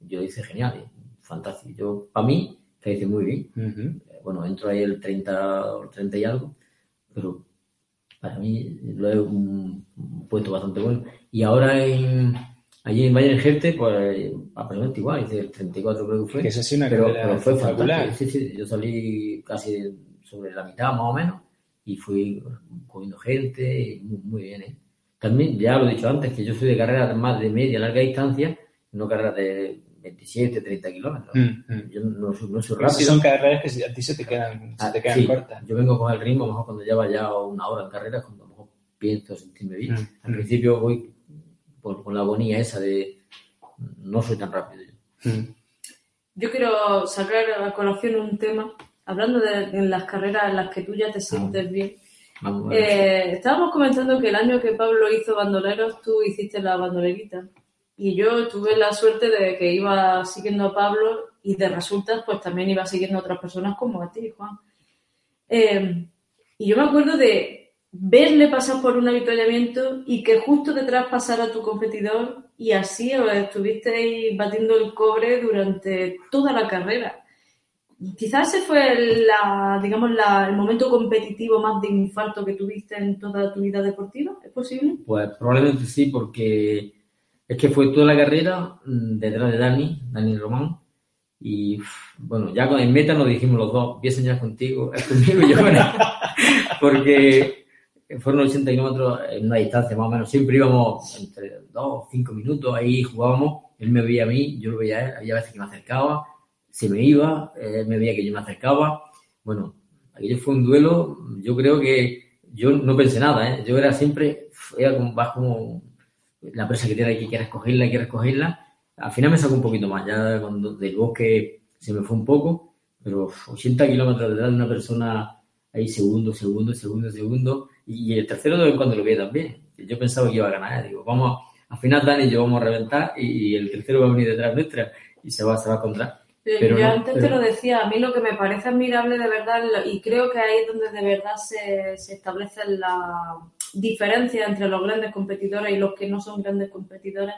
yo lo hice genial, fantástico. Yo, para mí, la hice muy bien. Ujú. Eh, Bueno, entro ahí el 30 o el 30 y algo, pero para mí lo he un, un puesto bastante bueno. Y ahora en, allí en Valle Gerte, pues aproximadamente igual, hice el 34 creo que fue. Que ha sido una pero, pero fue fantástico. Sí, sí, yo salí casi sobre la mitad más o menos y fui cogiendo gente, y muy, muy bien. ¿eh? También, ya lo he dicho antes, que yo soy de carreras más de media, larga distancia, no carreras de 27, 30 kilómetros. Mm, mm. Yo no, soy- no soy rápido. son carreras que si- a ti se te quedan, se Ah, te quedan sí, cortas. Yo vengo con el ritmo, a lo mejor cuando lleva ya una hora en carrera, es cuando a lo mejor pienso sentirme bien. Mm, Al mm. principio voy por- con la agonía esa de no soy tan rápido. yo. Mm. yo quiero sacar a colación un tema, hablando de las carreras en las que tú ya te sientes bien. Eh, estábamos comentando que el año que Pablo hizo bandoleros, tú hiciste la bandolerita. Y yo tuve la suerte de que iba siguiendo a Pablo y de resultas, pues también iba siguiendo a otras personas como a ti, Juan. Eh, y yo me acuerdo de verle pasar por un avituallamiento y que justo detrás pasara tu competidor y así os estuvisteis batiendo el cobre durante toda la carrera. Quizás ese fue la, digamos, la- el momento competitivo más de infarto que tuviste en toda tu vida deportiva, ¿es posible? Pues probablemente sí, porque es que fue toda la carrera mm, detrás de Dani, Dani Román. Y bueno, ya con el meta nos dijimos los dos, voy a enseñar contigo, es conmigo y yo. Porque fueron 80 kilómetros en una distancia más o menos. Siempre íbamos entre 2 o 5 minutos, ahí jugábamos. Él me veía a mí, yo lo veía a él. Había veces que me acercaba, se me iba, él me veía que yo me acercaba. Bueno, aquello fue un duelo. Yo creo que yo no pensé nada, ¿eh? Yo era siempre, era como, vas como la presa que tiene que quieres cogerla, quieres cogerla. Al final me sacó un poquito más, ya cuando del bosque se me fue un poco, pero uf, 80 kilómetros detrás de una persona ahí segundo, segundo, segundo, segundo. Y el tercero de vez en cuando lo veía también. Yo pensaba que iba a ganar, digo, vamos al final Dani y yo vamos a reventar y, el tercero va a venir detrás nuestra y se va, se va a encontrar. Pero yo antes te lo decía, a mí lo que me parece admirable de verdad, y creo que ahí es donde de verdad se, se establece la diferencia entre los grandes competidores y los que no son grandes competidores,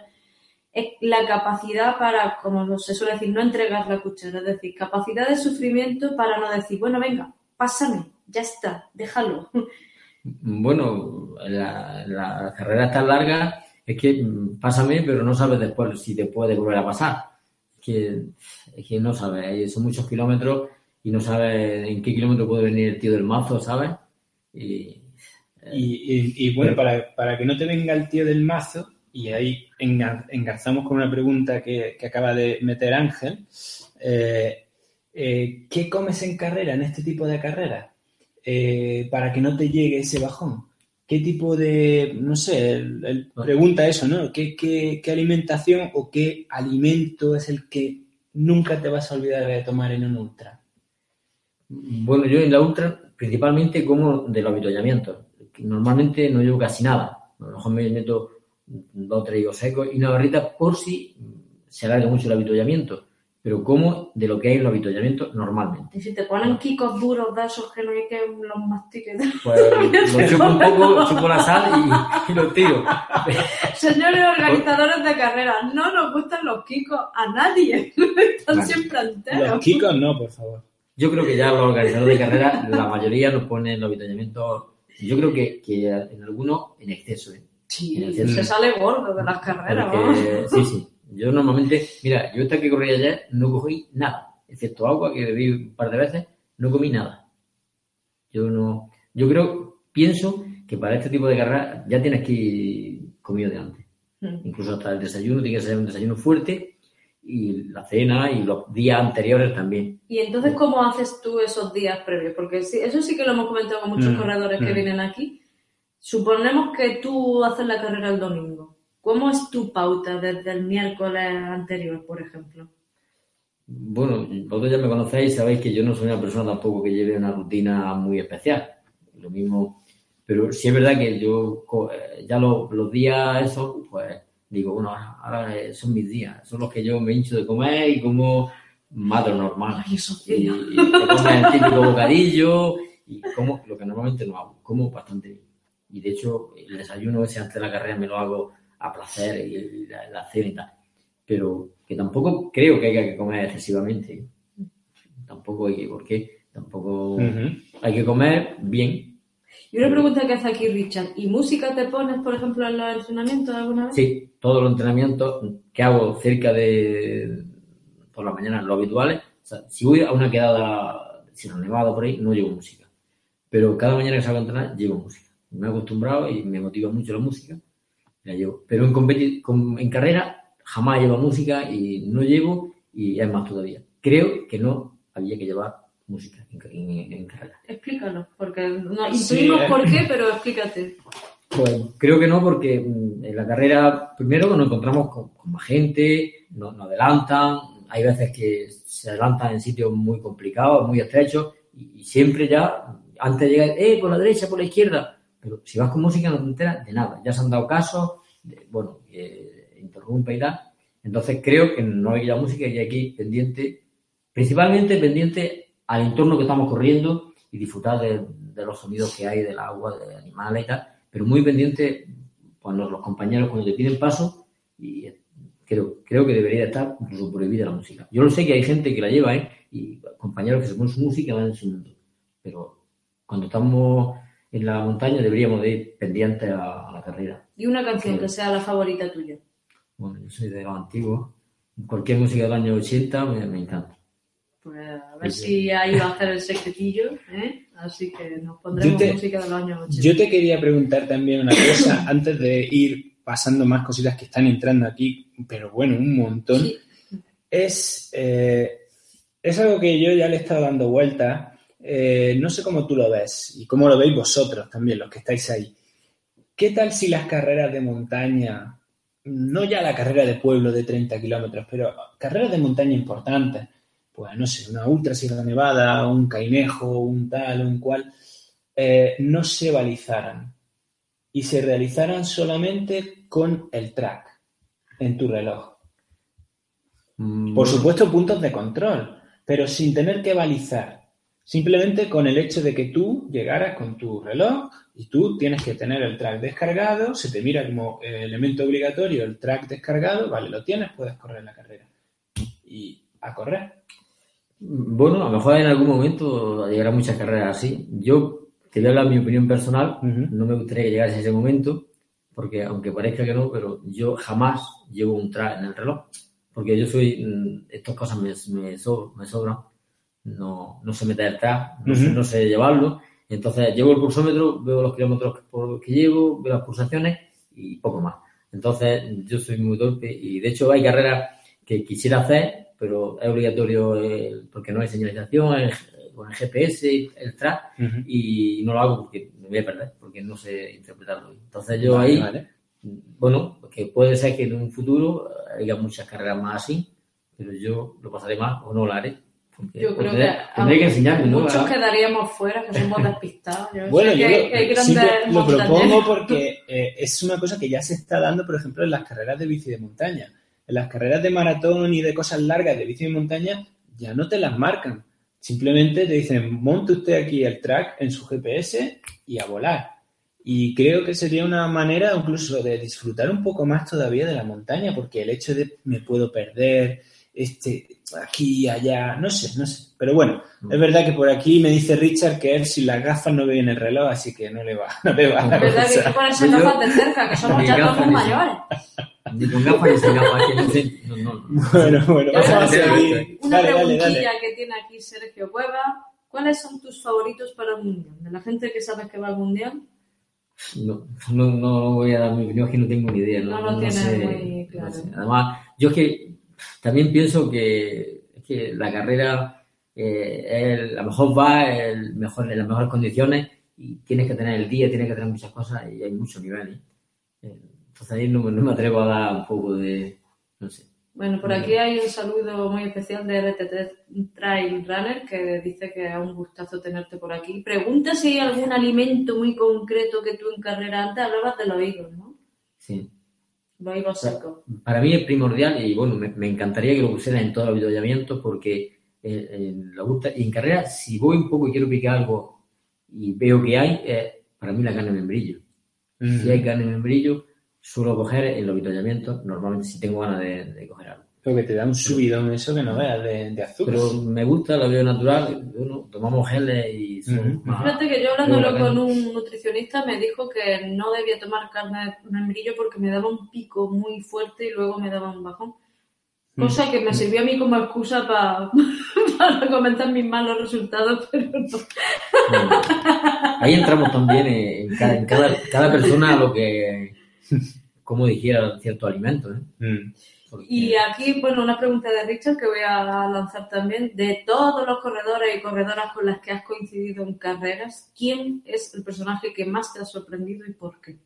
es la capacidad para, como se suele decir, no entregar la cuchara, es decir, capacidad de sufrimiento para no decir, bueno, venga, pásame, ya está, déjalo. Bueno, la, la carrera es tan larga, es que pásame, pero no sabes después si te puede volver a pasar. Es que, es que no sabes, son muchos kilómetros y no sabes en qué kilómetro puede venir el tío del mazo, ¿sabes? Y, y, bueno, para, para que no te venga el tío del mazo, y ahí engarzamos con una pregunta que, acaba de meter Ángel. Eh, eh, ¿Qué comes en carrera, en este tipo de carrera? Eh, para que no te llegue ese bajón. ¿Qué tipo de, no sé, pregunta eso, ¿no? ¿Qué, qué, alimentación o qué alimento es el que nunca te vas a olvidar de tomar en un ultra? Bueno, yo en la ultra principalmente como del avituallamiento. Normalmente no llevo casi nada. A lo mejor me meto dos o secos y una barrita por si se alarga mucho el avituallamiento. Pero como de lo que hay en los avituallamientos normalmente. Y si te ponen kikos duros de esos que no hay que los mastiques. Pues los chupo un poco, chupo la sal y, los tiro. Señores organizadores de carreras, no nos gustan los kikos a nadie. Están siempre enteros. Los kikos no, por favor. Yo creo que ya los organizadores de carreras, la mayoría nos ponen los avituallamientos, yo creo que, que en algunos en exceso. ¿eh? Sí, se sale gordo de las carreras, Sí, sí. Yo normalmente, mira, yo esta que corrí ayer no cogí nada, excepto agua que bebí un par de veces, no comí nada. Yo no, yo creo, pienso que para este tipo de carreras ya tienes que ir comido de antes. Hmm. Incluso hasta el desayuno tiene que ser un desayuno fuerte y la cena y los días anteriores también. ¿Y entonces cómo haces tú esos días previos? Porque eso sí que lo hemos comentado con muchos hmm. corredores que hmm. vienen aquí Suponemos que tú haces la carrera el domingo. ¿Cómo es tu pauta desde el miércoles anterior, por ejemplo? Bueno, vosotros ya me conocéis y sabéis que yo no soy una persona tampoco que lleve una rutina muy especial. Lo mismo, pero sí es verdad que yo eh, ya los, días esos, pues digo, bueno, ahora son mis días, son los que yo me hincho de comer y como madre normal. Ay, eso y, y el típico bocadillo y como lo que normalmente no hago, como bastante bien y de hecho el desayuno ese antes de la carrera me lo hago a placer y la, cena y tal. Pero que tampoco creo que haya que comer excesivamente. Tampoco hay que, porque tampoco hay que comer bien. Y una pregunta que hace aquí Richard, ¿y música te pones, por ejemplo, en los entrenamientos alguna vez? Sí, todos los entrenamientos que hago cerca de por la mañana, lo habituales. si voy a una quedada, si no nevado por ahí, no llevo música. Pero cada mañana que salgo a entrenar, llevo música me he acostumbrado y me motiva mucho la música, la llevo. Pero en, en carrera jamás llevo música y no llevo y es más todavía. Creo que no había que llevar música en, carrera. Explícalo, porque no intuimos por qué, pero explícate. Pues creo que no, porque mm, en la carrera, primero nos encontramos con, más gente, nos, adelantan, hay veces que se adelantan en sitios muy complicados, muy estrechos, y, y siempre ya, antes de llegar, eh, por la derecha, por la izquierda, pero si vas con música no te enteras de nada. Ya se han dado casos, bueno, que interrumpe y tal. Entonces creo que no hay la música y hay que ir pendiente, principalmente pendiente al entorno que estamos corriendo y disfrutar de, los sonidos que hay del agua, de animales y tal, pero muy pendiente cuando los compañeros cuando te piden paso y creo, creo que debería estar incluso prohibida la música. Yo lo sé que hay gente que la lleva, ¿eh? Y compañeros que se ponen su música van enseñando. Pero cuando estamos en la montaña deberíamos de ir pendientes a, la carrera. ¿Y una canción que sea la favorita tuya? Bueno, yo soy de los antiguos. Cualquier música del año 80 me, encanta. Pues a ver si ahí va a hacer el secretillo, ¿eh? Así que nos pondremos música del año 80. Yo te quería preguntar también una cosa antes de ir pasando más cositas que están entrando aquí, pero bueno, un montón. Es, eh, es algo que yo ya le he estado dando vueltas eh, no sé cómo tú lo ves y cómo lo veis vosotros también, los que estáis ahí. ¿Qué tal si las carreras de montaña, no ya la carrera de pueblo de 30 kilómetros, pero carreras de montaña importantes, pues no sé, una Ultra Sierra Nevada, un Cainejo, un tal, un cual, eh, no se balizaran? y se realizaran solamente con el track en tu reloj. Mm, Por supuesto, puntos de control, pero sin tener que balizar. Simplemente con el hecho de que tú llegaras con tu reloj y tú tienes que tener el track descargado, se te mira como eh, elemento obligatorio el track descargado, vale, lo tienes, puedes correr la carrera. Y a correr. Bueno, a lo mejor en algún momento llegará muchas carreras así. Yo te voy a hablar mi opinión personal. No me gustaría que llegase ese momento, porque aunque parezca que no, pero yo jamás llevo un track en el reloj. Porque yo soy, mm, estas cosas me, me, so- me sobran. No, no sé meter el track, no, sé, Ujú. no sé llevarlo. Entonces llevo el pulsómetro, veo los kilómetros por los que llevo, veo las pulsaciones y poco más. Entonces yo soy muy torpe y de hecho hay carreras que quisiera hacer, pero es obligatorio el- porque no hay señalización, el- con el GPS, el track, y no lo hago porque me voy a perder, porque no sé interpretarlo. Entonces yo Vale, ahí, vale. bueno, que puede ser que en un futuro haya muchas carreras más así, pero yo lo pasaré mal o no lo haré. Porque, Yo creo porque que tendré que enseñarme, ¿no? muchos quedaríamos fuera, que somos despistados. Yo Bueno, yo que lo, hay propongo porque eh, es una cosa que ya se está dando, por ejemplo, en las carreras de bici de montaña. En las carreras de maratón y de cosas largas de bici de montaña ya no te las marcan. Simplemente te dicen, monte usted aquí el track en su GPS y a volar. Y creo que sería una manera incluso de disfrutar un poco más todavía de la montaña, porque el hecho de me puedo perder, este, aquí y allá, no sé, no sé. Pero bueno, es verdad que por aquí me dice Richard que él sin las gafas no ve en el reloj, así que no le va, no le va a Es verdad que hay que ponerse gafas de cerca, que somos ya todos mayores. Ni con gafas ni sin gafas, que no sé. No, no, no. Bueno, bueno, vamos a seguir. Una Dale, preguntilla dale. que tiene aquí Sergio Cueva. ¿Cuáles son tus favoritos para el Mundial? De la gente que sabes que va al Mundial. No, no, no voy a dar mi opinión, es que no tengo ni idea. No, No lo no tienes sé, muy no claro. sé. Además, yo es que también pienso que, que la carrera eh, es- a lo mejor va el mejor, en las mejores condiciones y tienes que tener el día, tienes que tener muchas cosas y hay muchos niveles. Eh, Entonces ahí no, me- no me atrevo a dar un poco de, no sé. Bueno, por aquí hay un saludo muy especial de RTT Trail Runner que dice que es un gustazo tenerte por aquí. Pregunta si hay algún alimento muy concreto que tú en carrera antes hablabas de los higos, ¿no? Sí. Los higos secos. Para mí es primordial y bueno, me, me encantaría que lo pusieran en todos los videollamientos porque eh, la gusta y en carrera, si voy un poco y quiero picar algo y veo que hay, eh, para mí la carne de membrillo. Si hay carne de membrillo, suelo coger en los avituallamientos, normalmente si tengo ganas de, de coger algo. Lo que te da un subidón eso que no veas de, de azúcar. Pero me gusta, la veo natural, bueno, tomamos geles y son Ujú. más- Fíjate que yo hablándolo con un nutricionista me dijo que no debía tomar carne de membrillo porque me daba un pico muy fuerte y luego me daba un bajón. Cosa que me sirvió a mí como excusa pa- para comentar mis malos resultados, pero no. Bueno, ahí entramos también en, en cada, en cada, cada persona lo que, como dijera ciertos alimentos. ¿eh? Mm. Porque- Y aquí, bueno, una pregunta de Richard que voy a lanzar también. De todos los corredores y corredoras con las que has coincidido en carreras, ¿quién es el personaje que más te ha sorprendido y por qué?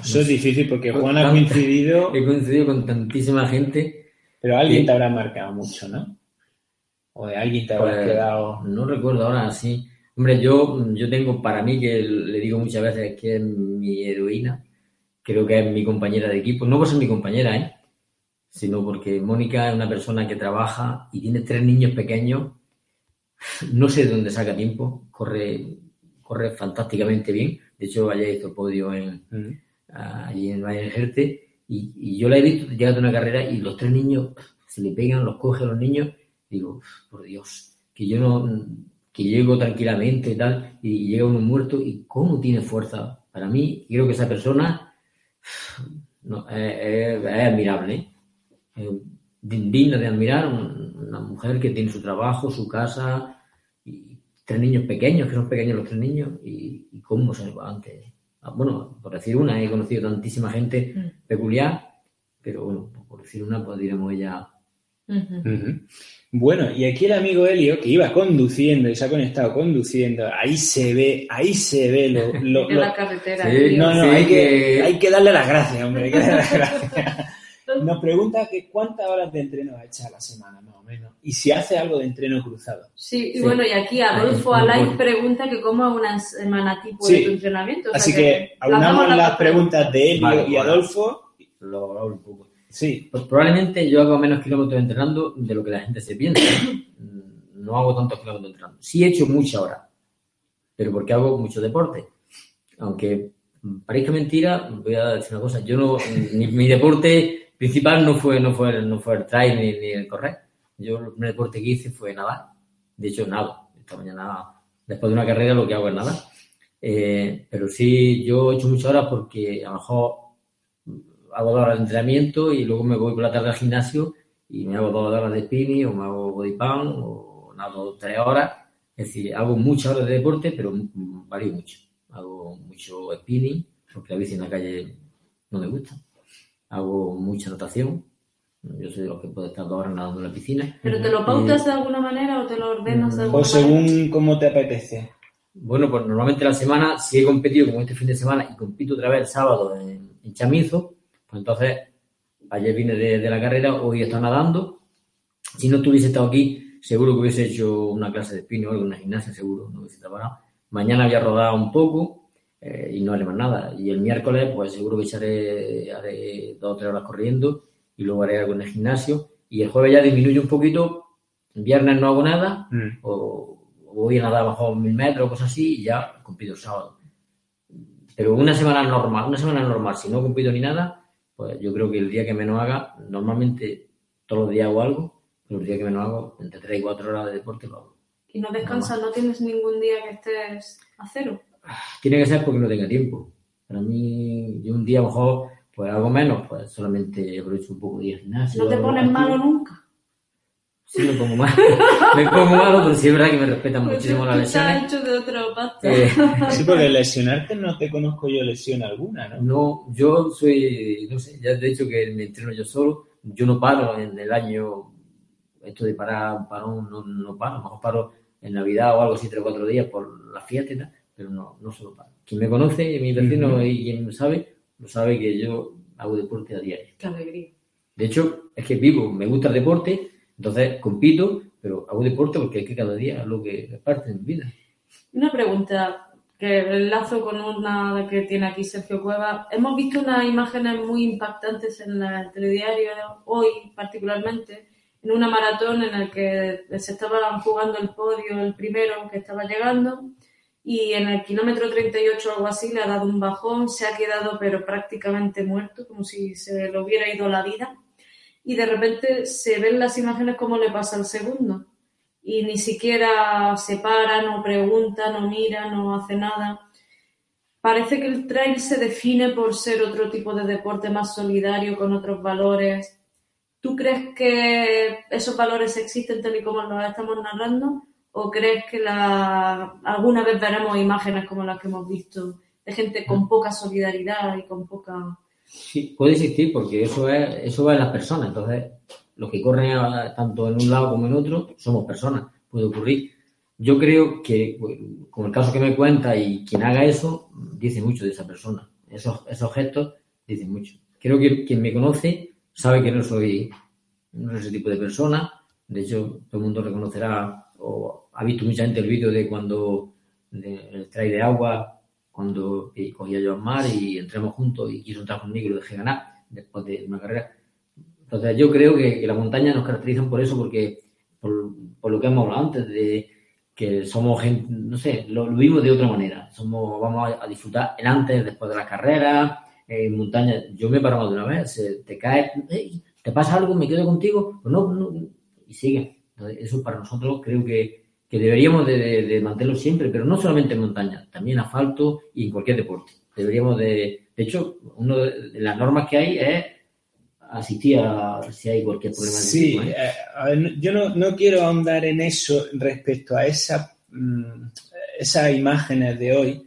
Eso es difícil porque Juan ha coincidido, He coincidido con tantísima gente, pero alguien te habrá marcado mucho, ¿no? O de alguien te habrá pues, quedado. no recuerdo ahora, sí. Hombre, yo, yo tengo para mí, que le digo muchas veces que es mi heroína, creo que es mi compañera de equipo, no por ser mi compañera, ¿eh? sino porque Mónica es una persona que trabaja y tiene tres niños pequeños, no sé de dónde saca tiempo, corre, corre fantásticamente bien, de hecho ayer hizo podio en, Mm. allí en Jerte, y, y yo la he visto llegar a una carrera y los tres niños se le pegan, los coge a los niños, digo, "Uf, por Dios, que yo no, que llego tranquilamente y tal, y llega uno muerto, y cómo tiene fuerza. Para mí, creo que esa persona no, es, es- admirable, ¿eh? Es digna de admirar, un- una mujer que tiene su trabajo, su casa, y tres niños pequeños, que son pequeños los tres niños, y, y cómo se antes. Ah, Bueno, por decir una, he conocido tantísima gente Mm. peculiar, pero bueno, por decir una, pues diremos ella. Ujú. Ujú. Bueno, y aquí el amigo Helio, que iba conduciendo y se ha conectado conduciendo, ahí se ve, ahí se ve lo... lo- En lo- la carretera. Sí. No, no, Sí, hay, que, que- hay que darle las gracias, hombre, hay que darle las gracias. Nos pregunta que cuántas horas de entreno ha hecho a la semana, más o menos. Y si hace algo de entreno cruzado. Sí, y Sí. bueno, y aquí Adolfo Alain bueno. pregunta que cómo es una semana tipo Sí. de tu entrenamiento. O sea Así que lanzamos aunamos las preguntas de Elio Vale, y. Adolfo. Lo hablo un poco. Sí, Pues probablemente yo hago menos kilómetros entrenando de lo que la gente se piensa. Mm, No hago tantos kilómetros entrenando. Sí he hecho muchas horas, pero porque hago mucho deporte. Aunque parezca mentira, voy a decir una cosa. Yo no, mi, mi deporte principal no fue, no fue, no fue el trail ni, ni el correr. Yo el primer deporte que hice fue nadar. De hecho, nado. Esta mañana, después de una carrera, lo que hago es nadar. Eh, pero sí, yo he hecho muchas horas porque a lo mejor hago dos horas de entrenamiento y luego me voy por la tarde al gimnasio y me hago dos horas de spinning o me hago body pump o nado tres horas. Es decir, hago muchas horas de deporte, pero varío mucho. Hago mucho spinning, porque la bici en la calle no me gusta. Hago mucha natación. Yo soy de los que puede estar dos horas nadando en la piscina. ¿Pero te lo pautas de alguna manera o te lo ordenas de alguna o manera? según cómo te apetece. Bueno, pues normalmente la semana, si he competido como este fin de semana y compito otra vez el sábado en, en Chamizo, pues entonces ayer vine de, de la carrera, hoy estado nadando. Si no tuviese estado aquí, seguro que hubiese hecho una clase de spinning o algo en una gimnasia, seguro, no hubiese parado. Mañana había rodado un poco eh, y no haré más nada. Y el miércoles, pues seguro que echaré, haré dos o tres horas corriendo y luego haré algo en el gimnasio. Y el jueves ya disminuye un poquito. El viernes no hago nada Mm. o, o voy a nadar bajo mil metros o cosas así y ya compito el sábado. Pero una semana normal, una semana normal, si no compito ni nada, pues yo creo que el día que menos haga, normalmente todos los días hago algo, pero el día que menos hago, entre 3 y 4 horas de deporte lo hago. ¿Y no descansas? ¿No tienes ningún día que estés a cero? Tiene que ser porque no tenga tiempo. Para mí, yo un día a lo mejor pues hago menos, pues solamente aprovecho un poco de gimnasio. ¿No te pones malo nunca? Sí, me pongo malo. me pongo malo, pero sí es verdad que me respetan Pues muchísimo las lesiones. hecho de otro pasto. Eh, Sí, porque lesionarte no te conozco yo lesión alguna, ¿no? No, yo soy, no sé, ya te he dicho que me entreno yo solo. Yo no paro en el año, esto de parar, parón, no, no paro. A lo mejor paro en Navidad o algo así, tres o cuatro días por la fiesta y tal, pero no, no solo paro. Quien me conoce, mi vecino Ujú. y quien me sabe, lo sabe que yo hago deporte a diario. Qué alegría. De hecho, es que vivo, me gusta el deporte, entonces compito, pero hago deporte porque es que cada día lo que parte de mi vida. Una pregunta que enlazo con una que tiene aquí Sergio Cueva. Hemos visto unas imágenes muy impactantes en el telediario hoy, particularmente, en una maratón en el que se estaba jugando el podio, el primero que estaba llegando, y en el kilómetro 38 o algo así le ha dado un bajón, se ha quedado pero prácticamente muerto, como si se le hubiera ido la vida, y de repente se ven las imágenes como le pasa al segundo y ni siquiera se para, no pregunta, no mira, no hace nada. Parece que el trail se define por ser otro tipo de deporte más solidario, con otros valores. ¿Tú crees que esos valores existen tal y como los estamos narrando? ¿O crees que alguna vez veremos imágenes como las que hemos visto de gente con poca solidaridad y con poca... Sí, puede existir porque eso es, eso va en las personas. Entonces, los que corren a- tanto en un lado como en otro somos personas. Puede ocurrir. Yo creo que, con el caso que me cuenta y quien haga eso, dice mucho de esa persona. Esos, esos gestos dicen mucho. Creo que quien me conoce sabe que no soy, no soy ese tipo de persona. De hecho, todo el mundo reconocerá o ha visto mucha gente el vídeo de cuando de- el trail de agua cuando eh, cogía yo al mar y entramos juntos y quiso entrar conmigo y lo dejé ganar después de una carrera. Entonces yo creo que, que las montañas nos caracterizan por eso, porque por, por lo que hemos hablado antes, de que somos gente, no sé, lo, lo vivimos de otra manera. Somos, vamos a, a disfrutar el antes, después de las carreras, en montaña. Yo me he parado de una vez, se- te caes, "Ey, ¿te pasa algo? ¿Me quedo contigo? Pues no, no, y sigue. Entonces, eso para nosotros creo que, que deberíamos de, de- de mantenerlo siempre, pero no solamente en montaña, también en asfalto y en cualquier deporte. Deberíamos de, de hecho, una de las normas que hay es asistir a si hay cualquier problema de Sí, tipo, ¿eh? eh, a ver, no- yo no, no quiero ahondar en eso respecto a esa, mm, esas imágenes de hoy,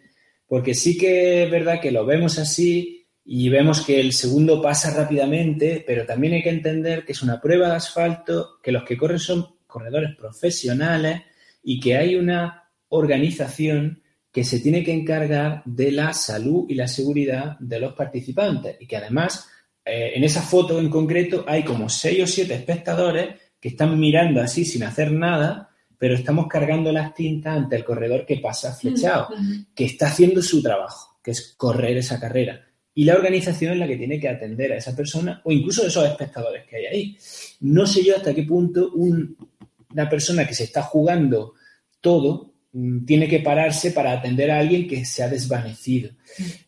porque sí que es verdad que lo vemos así y vemos que el segundo pasa rápidamente, pero también hay que entender que es una prueba de asfalto, que los que corren son corredores profesionales y que hay una organización que se tiene que encargar de la salud y la seguridad de los participantes y que además eh, en esa foto en concreto hay como seis o siete espectadores que están mirando así sin hacer nada, pero estamos cargando las tintas ante el corredor que pasa flechado, que está haciendo su trabajo, que es correr esa carrera. Y la organización es la que tiene que atender a esa persona o incluso a esos espectadores que hay ahí. No sé yo hasta qué punto un- una persona que se está jugando todo mm, tiene que pararse para atender a alguien que se ha desvanecido.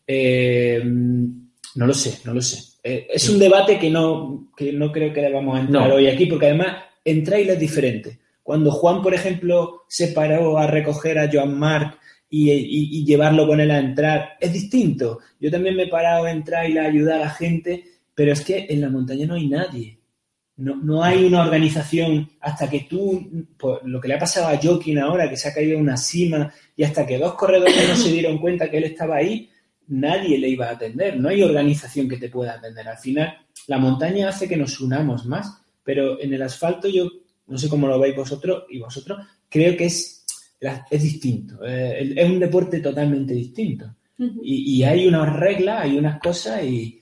Eh, no lo sé, no lo sé. Eh, es un debate que no, que no creo que debamos entrar No. hoy aquí, porque además en es diferente. Cuando Juan, por ejemplo, se paró a recoger a Joan Marc y, y- y llevarlo con él a entrar, es distinto. Yo también me he parado en trail a ayudar a la gente, pero es que en la montaña no hay nadie. No, no hay una organización hasta que tú, pues, lo que le ha pasado a Joaquín ahora, que se ha caído en una cima, y hasta que dos corredores no se dieron cuenta que él estaba ahí, nadie le iba a atender. No hay organización que te pueda atender. Al final, la montaña hace que nos unamos más, pero en el asfalto yo, no sé cómo lo veis vosotros y vosotros, creo que es, es distinto. Eh, Es un deporte totalmente distinto. Y, y hay unas reglas, hay unas cosas y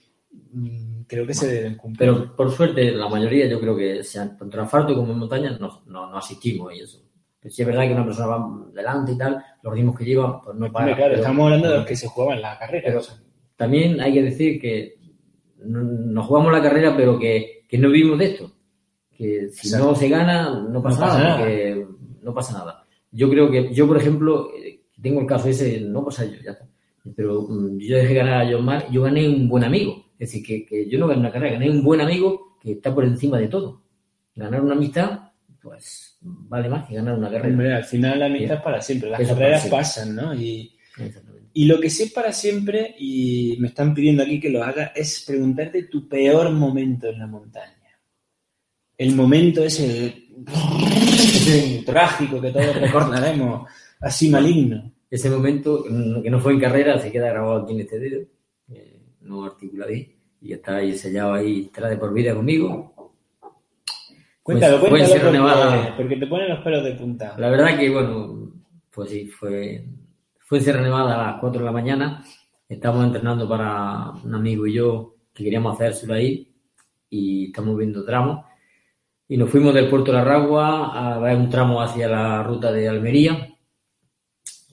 mm, creo que se deben cumplir. Pero por suerte, la mayoría, yo creo que sean tanto en asfalto como en montaña, no, no, no asistimos y eso. Pero sí es verdad que una persona va delante y tal, los ritmos que lleva, pues no para. Hombre, claro, pero- estamos hablando de los que se juegan la carrera. Pero o sea, también hay que decir que no- nos jugamos la carrera, pero que, que no vivimos de esto. Que si Exacto. no se gana, no pasa, No pasa nada, no pasa nada. Yo creo que, yo por ejemplo, eh, tengo el caso ese, no pasa yo, ya está. Pero mm, yo dejé ganar a John Mar, yo gané un buen amigo. Es decir, que, que yo no gané una carrera, gané un buen amigo que está por encima de todo. Ganar una amistad, pues vale más que ganar una carrera. hombre, al final la amistad es para siempre. Las Eso carreras pasan, ¿no? Y, y lo que sí es para siempre, y me están pidiendo aquí que lo haga, es preguntarte tu peor momento en la montaña. El momento ese, ese trágico que todos recordaremos, así maligno. Ese momento, que no fue en carrera, se queda grabado aquí en este dedo, eh, no articuladí, y está ahí sellado ahí, estará de por vida conmigo. Cuéntalo, en cuéntalo, porque, Nevada. porque te ponen los pelos de punta. La verdad que, bueno, pues sí, fue, fue en Sierra Nevada a las 4 de la mañana, estábamos entrenando para un amigo y yo que queríamos hacer sur ahí, y estamos viendo tramos, y nos fuimos del puerto de la Ragua a ver un tramo hacia la ruta de Almería,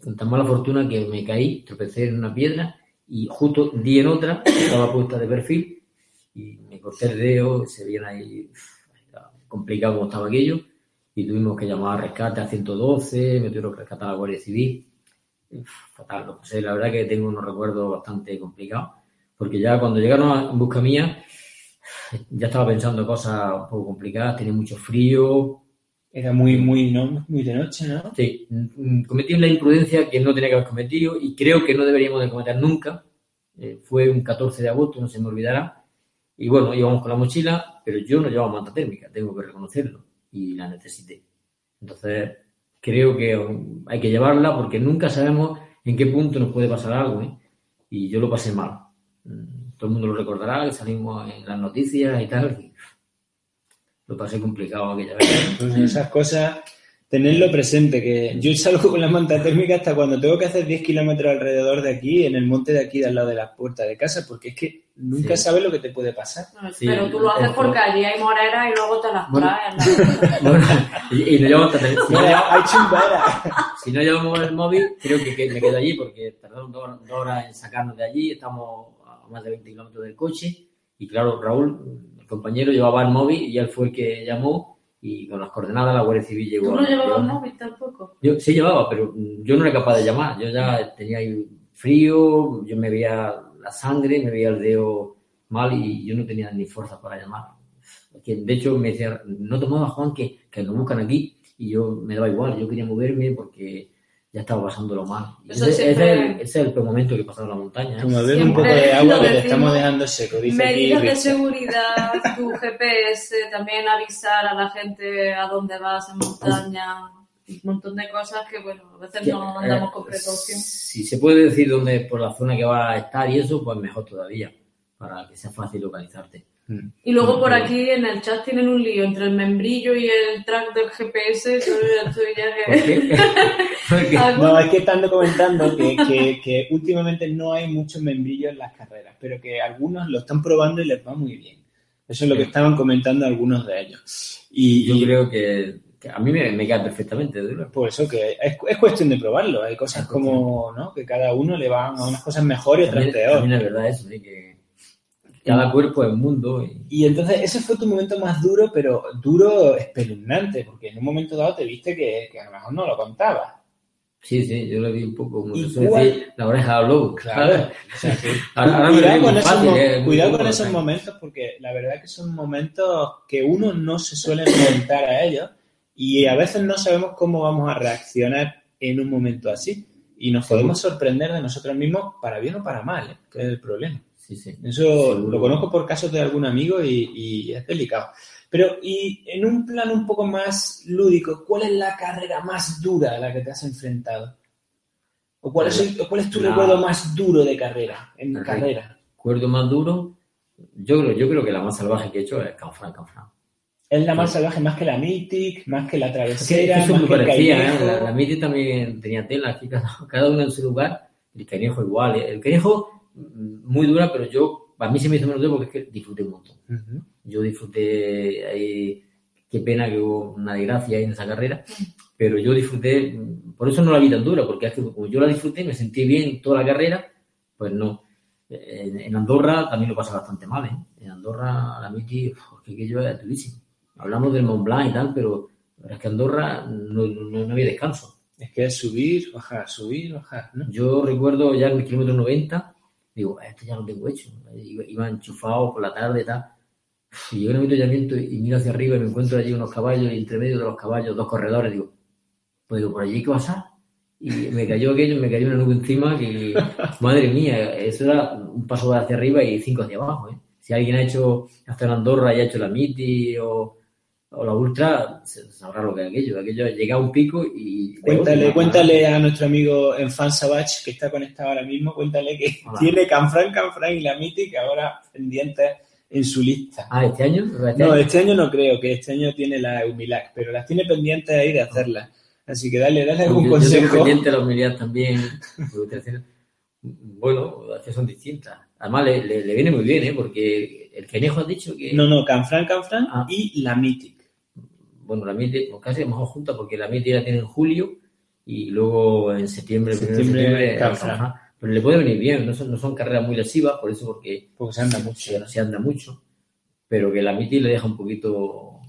con tan mala fortuna que me caí, tropecé en una piedra y justo di en otra, estaba puesta de perfil y me corté el dedo, se veían ahí complicado como estaba aquello y tuvimos que llamar a rescate a 112, me tuvieron que rescatar a la Guardia Civil. Fatal, lo pasé. La verdad que tengo unos recuerdos bastante complicados porque ya cuando llegaron a- en busca mía ya estaba pensando cosas un poco complicadas, tenía mucho frío, Era muy, muy, ¿no? muy de noche, ¿no? Sí, cometí la imprudencia que no tenía que haber cometido y creo que no deberíamos de cometer nunca. Eh, fue un 14 de agosto, no se me olvidará. Y bueno, íbamos con la mochila, pero yo no llevaba manta térmica, tengo que reconocerlo, y la necesité. Entonces, creo que um, hay que llevarla porque nunca sabemos en qué punto nos puede pasar algo, ¿eh? Y yo lo pasé mal. Mm, Todo el mundo lo recordará, salimos en las noticias y tal. Lo pasé complicado aquella vez. Pues esas cosas, tenerlo presente, que yo salgo con la manta térmica hasta cuando tengo que hacer 10 kilómetros alrededor de aquí, en el monte de aquí, de al lado de la puerta de casa, porque es que nunca Sí. sabes lo que te puede pasar. No, Sí, pero tú lo haces porque allí hay moreras y luego te las Bueno. traes. ¿no? Bueno, y, y no llevamos hasta- si, no, hay chumbera. si no llevamos el móvil, creo que, que me quedo allí porque tardaron dos, dos horas en sacarnos de allí, estamos a más de 20 kilómetros del coche y claro, Raúl, compañero, llevaba el móvil y él fue el que llamó y con las coordenadas la Guardia Civil llegó. Tú no a- llevabas móvil tampoco. Yo sí llevaba, pero mm, yo no era capaz de llamar. Yo ya tenía ahí frío, yo me veía la sangre, me veía el dedo mal y yo no tenía ni fuerza para llamar. De hecho, me decía, no tomaba Juan que, que nos buscan aquí y yo me daba igual, yo quería moverme porque ya estaba pasándolo mal. Ese, siempre- es el, ese es el peor momento que he pasado en la montaña. ¿eh? Como bebe un poco de agua que te estamos dejando seco, dice. Medidas de seguridad, tu GPS, también avisar a la gente a dónde vas en montaña, un montón de cosas que, bueno, a veces no andamos Eh, con precaución. Si se puede decir dónde por la zona que va a estar y eso, pues mejor todavía, para que sea fácil localizarte. Y luego por aquí en el chat tienen un lío entre el membrillo y el track del GPS. Ya No, es que están comentando que, que, que últimamente no hay muchos membrillos en las carreras, pero que algunos lo están probando y les va muy bien. Eso es lo que estaban comentando algunos de ellos. Y, Yo y creo que, que a mí me, me cae perfectamente duro. por eso que es, es cuestión de probarlo. Hay cosas como, ¿no? Que cada uno le van a unas cosas mejor y otras También, peor. también es verdad eso, ¿eh? que cada cuerpo es un mundo y Y entonces ese fue tu momento más duro, pero duro espeluznante, porque en un momento dado te viste que, que a lo mejor no lo contabas. sí, sí, yo lo vi un poco, como ¿Y decir, la oreja al lobo. Claro. cuidado con, esos, fácil, ¿eh? Cuidado con esos momentos porque la verdad que son momentos que uno no se suele enfrentar a ellos y a veces no sabemos cómo vamos a reaccionar en un momento así. Y nos podemos sorprender de nosotros mismos para bien o para mal, ¿eh? que es el problema. Sí, sí. Eso Seguro. lo conozco por casos de algún amigo y, y es delicado. Pero, y en un plan un poco más lúdico, ¿cuál es la carrera más dura a la que te has enfrentado? ¿O cuál es, el- o cuál es tu La- recuerdo más duro de carrera? En La- carrera. Cuerdo más duro, yo creo, yo creo que la más salvaje que he hecho es Canfrán, Canfrán. Es la más Sí. salvaje, más que la Mythic, más que la travesera, es que son más muy que el parecidas, ¿eh? La, la Miti también tenía tela, aquí cada, cada uno en su lugar. El cañejo igual. ¿eh? El cañejo mm, muy dura, pero yo, a mí se me hizo menos duro porque es que disfruté un montón. Ujú. Yo disfruté ahí, qué pena que hubo una desgracia ahí en esa carrera, pero yo disfruté, mm, por eso no la vi tan dura, porque es que como yo la disfruté, me sentí bien toda la carrera, pues no. En, en Andorra también lo pasa bastante mal, ¿eh? En Andorra la es que aquello es durísimo. Hablamos del Mont Blanc y tal, pero la verdad es que Andorra no, no, no había descanso. Es que es subir, bajar, subir, bajar, ¿no? Yo recuerdo ya en el kilómetro 90, digo, este ya lo tengo hecho. Iba, enchufado por la tarde y tal. Y llego en el avituallamiento y miro hacia arriba y me encuentro allí unos caballos y entre medio de los caballos dos corredores. Digo, pues digo, ¿por allí qué pasa? Y me cayó aquello, me cayó una nube encima que, madre mía, eso era un paso hacia arriba y cinco hacia abajo. ¿eh? Si alguien ha hecho hasta en Andorra y ha hecho la Miti o, o la Ultra, se- sabrá lo que es aquello. Aquello llega a un pico y... Cuéntale, cuéntale a nuestro amigo Enfan Savage, que está conectado ahora mismo, cuéntale que Hola. tiene Canfrán, Canfrán y la Mythic ahora pendientes en su lista. Ah, ¿este año? ¿Este No, año? este año no creo, que este año tiene la Eumilac, pero las tiene pendientes ahí de hacerlas. Así que dale, dale algún Yo- consejo. pendiente la humildad también. Bueno, las que son distintas. Además, le, le- le viene muy bien, ¿eh? Porque el Cañejo ha dicho que. No, no, Canfrán, Canfrán Ah. y la Mythic. Bueno, la MIT, casi a lo mejor junta, porque la MIT la tiene en julio y luego en septiembre, primero de Septiembre, septiembre, Canfrán. Canfrán. Pero le puede venir bien, no son, no son carreras muy lesivas, por eso, porque Porque se anda mucho. se, se anda mucho. Pero que la MIT le deja un poquito.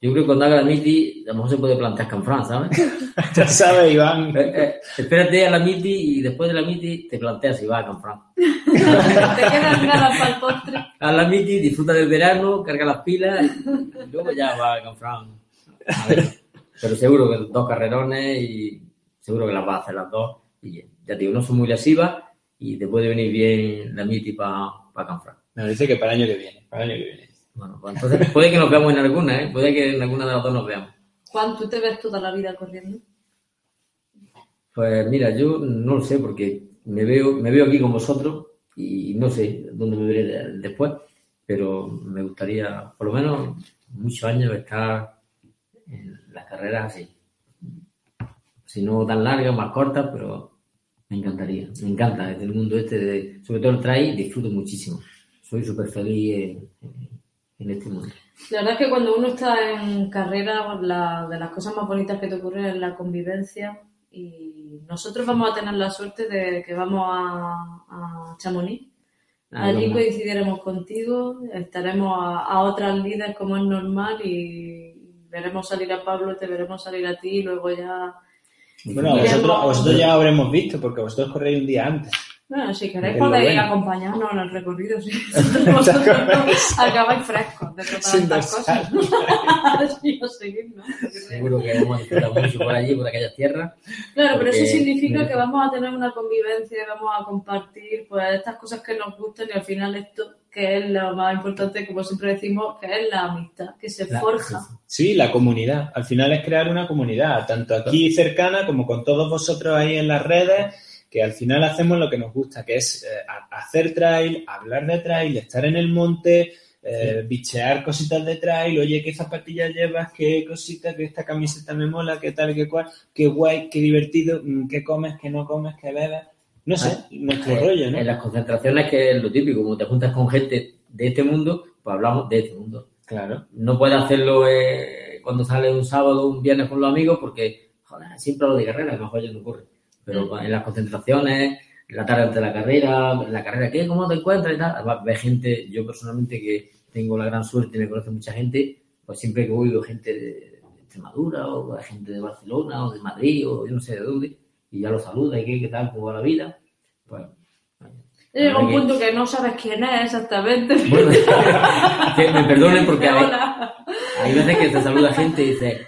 Yo creo que cuando haga la MIT, a lo mejor se puede plantear Canfrán, ¿sabes? Ya sabes, Iván. Eh, eh, espérate a la MITI y después de la MITI te planteas si vas a comprar. Te quedan ganas para el postre. A la MITI disfruta del verano, carga las pilas y luego ya vas a comprar. Pero seguro que dos carrerones y seguro que las vas a hacer las dos. Y ya te digo, no son muy lesivas y te puede venir bien la MITI para pa. Me dice que para el año que viene. Para el año que viene. Bueno, pues entonces puede que nos veamos en alguna, ¿eh? Puede que en alguna de las dos nos veamos. Juan, ¿tú te ves toda la vida corriendo? Pues mira, yo no lo sé porque me veo, me veo aquí con vosotros y no sé dónde me veré de- después, pero me gustaría por lo menos muchos años estar las carreras así. Si no tan largas, más cortas, pero me encantaría. Me encanta desde el mundo este, de, sobre todo el trail, disfruto muchísimo. Soy súper feliz en, en este mundo. La verdad es que cuando uno está en carrera, la, de las cosas más bonitas que te ocurren es la convivencia. Y nosotros vamos a tener la suerte de que vamos a, a Chamonix. Ahí Allí coincidiremos contigo, estaremos a, a otras líderes como es normal y veremos salir a Pablo, te veremos salir a ti y luego ya... Bueno, a vosotros, a vosotros ya habremos visto, porque vosotros corréis un día antes. Bueno, si queréis podéis acompañarnos en el recorrido, sí. Vosotros acabáis frescos de todas Sin estas cosas. Sí, os seguís, ¿no? Seguro que hemos disfrutado mucho por allí, por aquellas tierras. Claro, pero eso Porque- significa que vamos a tener una convivencia, vamos a compartir pues estas cosas que nos gustan y al final esto que es lo más importante, como siempre decimos, que es la amistad, que se La- forja. sí, sí. Sí, la comunidad. Al final es crear una comunidad, tanto aquí cercana como con todos vosotros ahí en las redes, que al final hacemos lo que nos gusta, que es eh, hacer trail, hablar de trail, estar en el monte, eh, bichear cositas de trail, oye, qué zapatillas llevas, qué cosita, que esta camiseta me mola, qué tal, qué cual, qué guay, qué divertido, mm, qué comes, qué no comes, qué bebes. No sé, Ah, nuestro Eh, rollo, ¿no? En las concentraciones, que es lo típico, como te juntas con gente de este mundo, pues hablamos de este mundo. Claro. No puedes hacerlo eh, cuando sale un sábado o un viernes con los amigos porque, joder, siempre hablo de carrera, a lo mejor ya no ocurre. Pero en las concentraciones, en la tarde antes de la carrera, en la carrera, ¿qué? ¿Cómo te encuentras? Y tal. Ves gente, yo personalmente que tengo la gran suerte y me conoce mucha gente, pues siempre que voy veo gente de Extremadura o gente de Barcelona o de Madrid o yo no sé de dónde y ya lo saluda y qué, qué tal, cómo va la vida. Pues, Llega un punto que no sabes quién es exactamente. bueno, que me perdonen porque hay, hay veces que te saluda gente y dice,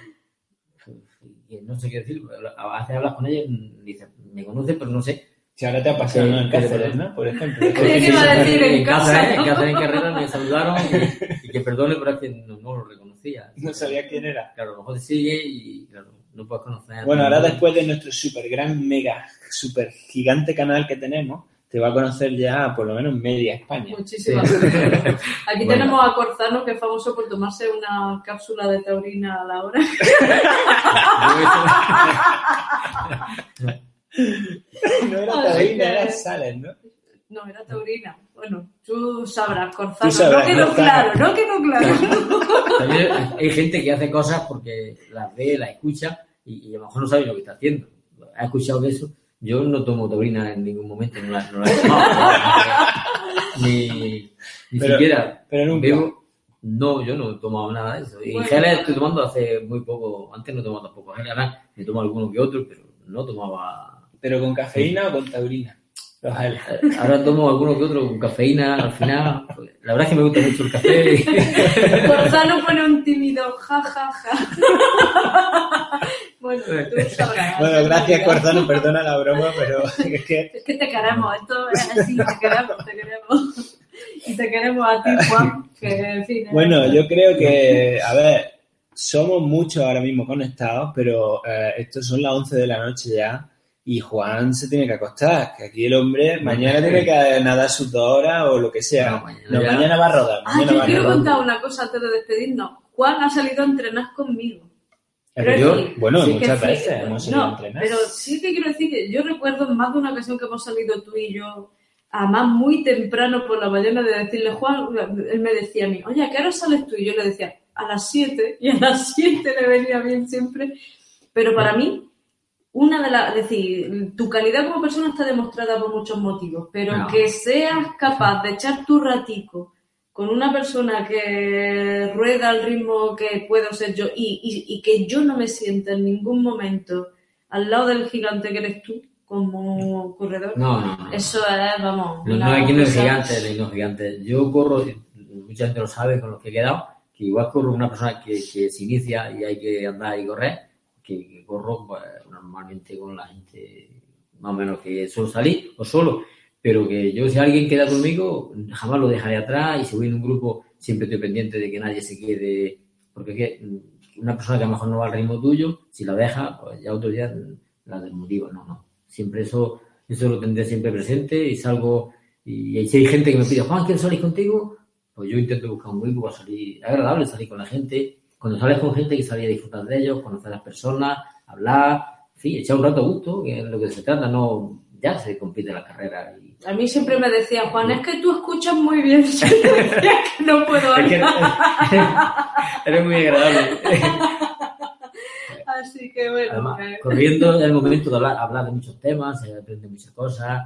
no sé qué decir, a veces hablas con ella y dices, me conoce pero no sé. Si ahora te ha pasado en Cáceres, ¿no? Por ejemplo. Creía que iba a decir en casa. ¿no? En casa, en carrera me saludaron y, y que perdone, pero es que no, no lo reconocía. No sabía quién era. Claro, a lo mejor te sigue y claro, no puedes conocer. Bueno, ahora después de nuestro super gran, mega, super gigante canal que tenemos, te va a conocer ya por lo menos media España. Muchísimas Sí. gracias. Aquí Bueno. tenemos a Corzano, que es famoso por tomarse una cápsula de taurina a la hora. no era taurina, era Sales, ¿no? No, era taurina. Bueno, tú sabrás, Corzano. Tú sabrás, no quedó Corzano. claro, no quedó claro. También hay gente que hace cosas porque las ve, las escucha y, y a lo mejor no sabe lo que está haciendo. Ha escuchado que eso. Yo no tomo taurina en ningún momento, no la, no la he tomado. ni ni Pero- siquiera. Pero nunca. Bebo- no, yo no he tomado nada de eso. Y Bueno. geles estoy tomando hace muy poco. Antes no tomaba tampoco geles, ahora me tomo alguno que otro, pero no tomaba. ¿Pero con cafeína o con taurina? Los geles. Eh, Ahora tomo alguno que otro con cafeína al final. La verdad es que me gusta mucho el café. Corzano pone un tímido ja, ja, ja. bueno, tú sabrás. Bueno, gracias, Corzano, perdona la broma, pero es que Es que te queremos, esto es así, te queremos, te queremos. Y te queremos a ti, Juan, que en fin. Bueno, yo creo que, a ver, somos muchos ahora mismo conectados, pero eh, estos son las 11 de la noche ya y Juan se tiene que acostar, que aquí el hombre mañana tiene que nadar sus dos horas o lo que sea. No, No, mañana mañana, ya- va a rodar, Ah, mañana yo va a quiero rodar. contar una cosa antes de despedirnos. Juan ha salido a entrenar conmigo. Pero que- bueno, sí que muchas fue- veces hemos ido No, pero sí que quiero decir que yo recuerdo en más de una ocasión que hemos salido tú y yo, además muy temprano por la mañana, de decirle, Juan, él me decía a mí, oye, ¿a qué hora sales tú? Y yo le decía, a las 7, y a las 7 le venía bien siempre. Pero para mí, una de las, decir, tu calidad como persona está demostrada por muchos motivos, pero No. que seas capaz de echar tu ratico con una persona que rueda al ritmo que puedo ser yo y, y- y que yo no me sienta en ningún momento al lado del gigante que eres tú como corredor, No, no, no. eso es, vamos, No, no, aquí no es gigante, no no gigante. Yo corro, mucha gente lo sabe con los que he quedado, que igual corro una persona que, que se inicia y hay que andar y correr, que, que corro pues, normalmente con la gente más o menos que suelo salir o solo, pero que yo si alguien queda conmigo jamás lo dejaré atrás y si voy en un grupo siempre estoy pendiente de que nadie se quede, porque es que mm, una persona que a lo mejor no va al ritmo tuyo, si la deja, pues ya otro día la desmotiva, no, no. Siempre eso, eso lo tendré siempre presente y salgo y si hay gente que me pide, Juan, ¿quieres salir contigo? Pues yo intento buscar un grupo para salir, agradable salir con la gente. Cuando sales con gente que salir a disfrutar de ellos, conocer a las personas, hablar, sí, echar un rato a gusto, que es lo que se trata, no, ya se compite la carrera. A mí siempre me decía, Juan, es que tú escuchas muy bien. Yo decía que no puedo Es que hablar. eres muy agradable. Así que bueno, Además, eh, corriendo es el momento de hablar, hablar de muchos temas, se aprende muchas cosas.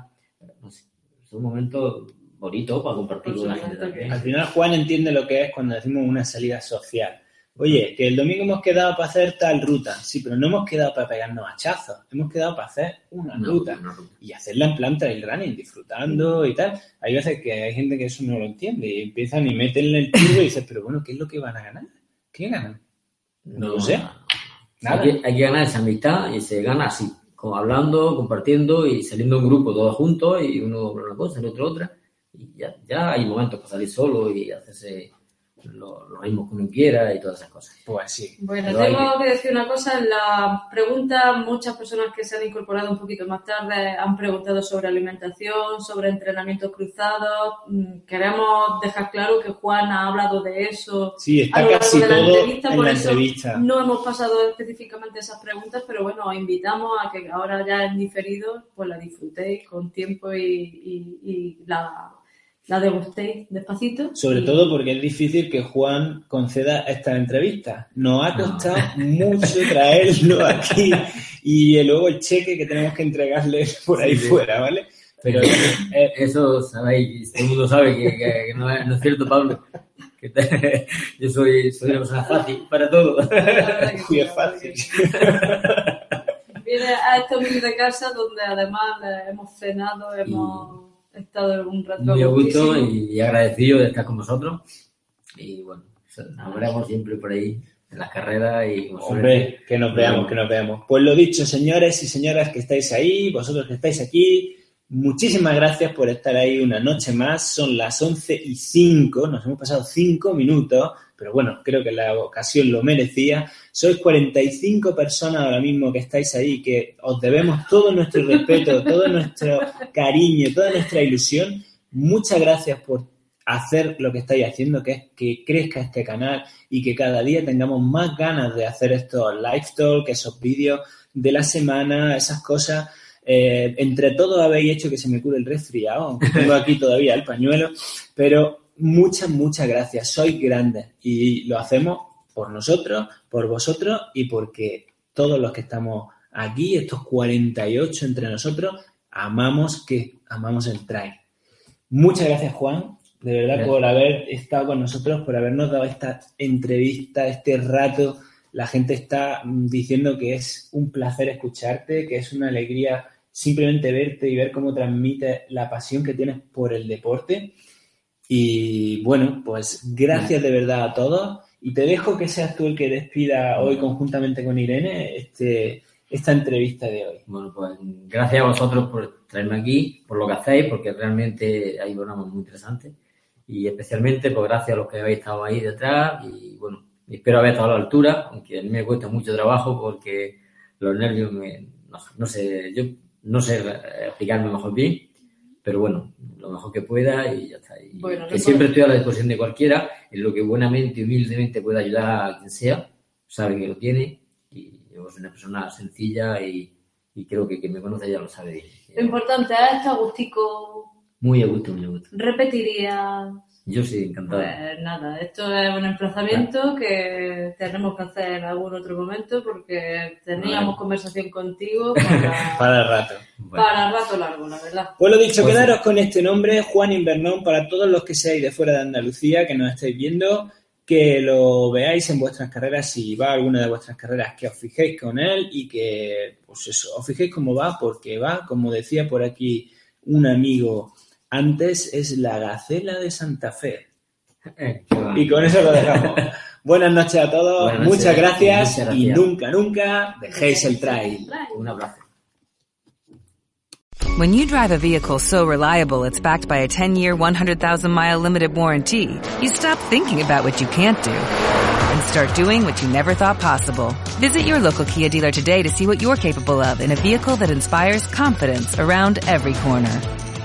Es un momento bonito para compartir con la gente también. Al final Juan entiende lo que es cuando decimos una salida social. Oye, que el domingo hemos quedado para hacer tal ruta. Sí, pero no hemos quedado para pegarnos hachazos. Hemos quedado para hacer una No, ruta. no, no. Y hacerla en plan trail running, disfrutando y tal. Hay veces que hay gente que eso no lo entiende y empiezan y meten el turbo y dices, pero bueno, ¿qué es lo que van a ganar? ¿Qué ganan? No lo sé. Nada. Hay que, hay que ganar esa amistad y se gana así, como hablando, compartiendo y saliendo en grupo todos juntos y uno una cosa, el otro otra. Y ya, ya hay momentos para salir solo y hacerse los, los ritmos que uno quiera y todas esas cosas. Pues sí. Bueno, Pero hay tengo que decir una cosa. En la pregunta, muchas personas que se han incorporado un poquito más tarde han preguntado sobre alimentación, sobre entrenamientos cruzados. Mm, Queremos dejar claro que Juan ha hablado de eso Sí, a está lo largo casi de la todo entrevista, en por la eso entrevista. no hemos pasado específicamente esas preguntas, pero bueno, os invitamos a que ahora ya en diferido, pues la disfrutéis con tiempo y, y- y la, la degustéis despacito. Sobre Y- todo porque es difícil que Juan conceda esta entrevista. Nos ha costado mucho traerlo aquí y luego el cheque que tenemos que entregarle por ahí Sí, fuera, ¿vale? Pero eh, Eso sabéis, todo el mundo sabe que, que- que no, es, no es cierto, Pablo. Que te- yo soy, soy una persona fácil para todo. Que Muy sí, fácil. Viene a esta humilde casa donde además eh, hemos cenado, hemos estado un rato Muy a gusto y agradecido de estar con vosotros. Y bueno, nos veremos siempre por ahí en las carreras y Hombre, que nos veamos, que nos veamos. Pues lo dicho, señores y señoras que estáis ahí, vosotros que estáis aquí, muchísimas gracias por estar ahí una noche más. Son las 11 y 5, nos hemos pasado 5 minutos, pero bueno, creo que la ocasión lo merecía. Sois 45 personas ahora mismo que estáis ahí, que os debemos todo nuestro respeto, todo nuestro cariño, toda nuestra ilusión. Muchas gracias por hacer lo que estáis haciendo, que es que crezca este canal y que cada día tengamos más ganas de hacer estos live talk, esos vídeos de la semana, esas cosas. Eh, entre todos habéis hecho que se me cure el resfriado, aunque tengo aquí todavía el pañuelo, pero muchas, muchas gracias. Sois grandes y lo hacemos por nosotros, por vosotros y porque todos los que estamos aquí, estos 48 entre nosotros, amamos que amamos el trail. Muchas gracias, Juan, de verdad, Gracias. por haber estado con nosotros, por habernos dado esta entrevista, este rato. La gente está mm, diciendo que es un placer escucharte, que es una alegría simplemente verte y ver cómo transmites la pasión que tienes por el deporte. Y bueno, pues gracias de verdad a todos. Y te dejo que seas tú el que despida hoy conjuntamente con Irene este, esta entrevista de hoy. Bueno, pues gracias a vosotros por traerme aquí, por lo que hacéis, porque realmente hay programas muy interesantes. Y especialmente, pues gracias a los que habéis estado ahí detrás. Y bueno, espero haber estado a la altura, aunque a mí me cuesta mucho trabajo porque los nervios me. No, no sé, yo no sé eh, explicarme mejor bien, pero bueno, lo mejor que pueda y ya está. Y Bueno, que siempre puedo- estoy a la disposición de cualquiera, en lo que buenamente y humildemente pueda ayudar a quien sea, sabe que lo tiene. Y yo soy una persona sencilla y, y creo que quien me conoce ya lo sabe bien. Lo importante es estar gustico. Muy a gusto, muy a gusto. Repetiría. Yo sí, encantado. Pues nada, esto es un emplazamiento que tenemos que hacer en algún otro momento porque teníamos Vale. conversación contigo para, Para el rato. Bueno, para rato largo, la verdad. Pues lo dicho, Pues quedaros con este nombre, Juan Invernón, para todos los que seáis de fuera de Andalucía, que nos estáis viendo, que lo veáis en vuestras carreras, si va a alguna de vuestras carreras, que os fijéis con él y que, pues eso, os fijéis cómo va, porque va, como decía por aquí un amigo antes, es la Gacela de Santa Fe. eh. Y con eso lo dejamos. Buenas noches a todos, noches, muchas gracias, muchas y nunca, nunca dejéis el trail. Un abrazo. When you drive a vehicle so reliable it's backed by a 10-year, 100,000-mile limited warranty, you stop thinking about what you can't do and start doing what you never thought possible. Visit your local Kia dealer today to see what you're capable of in a vehicle that inspires confidence around every corner.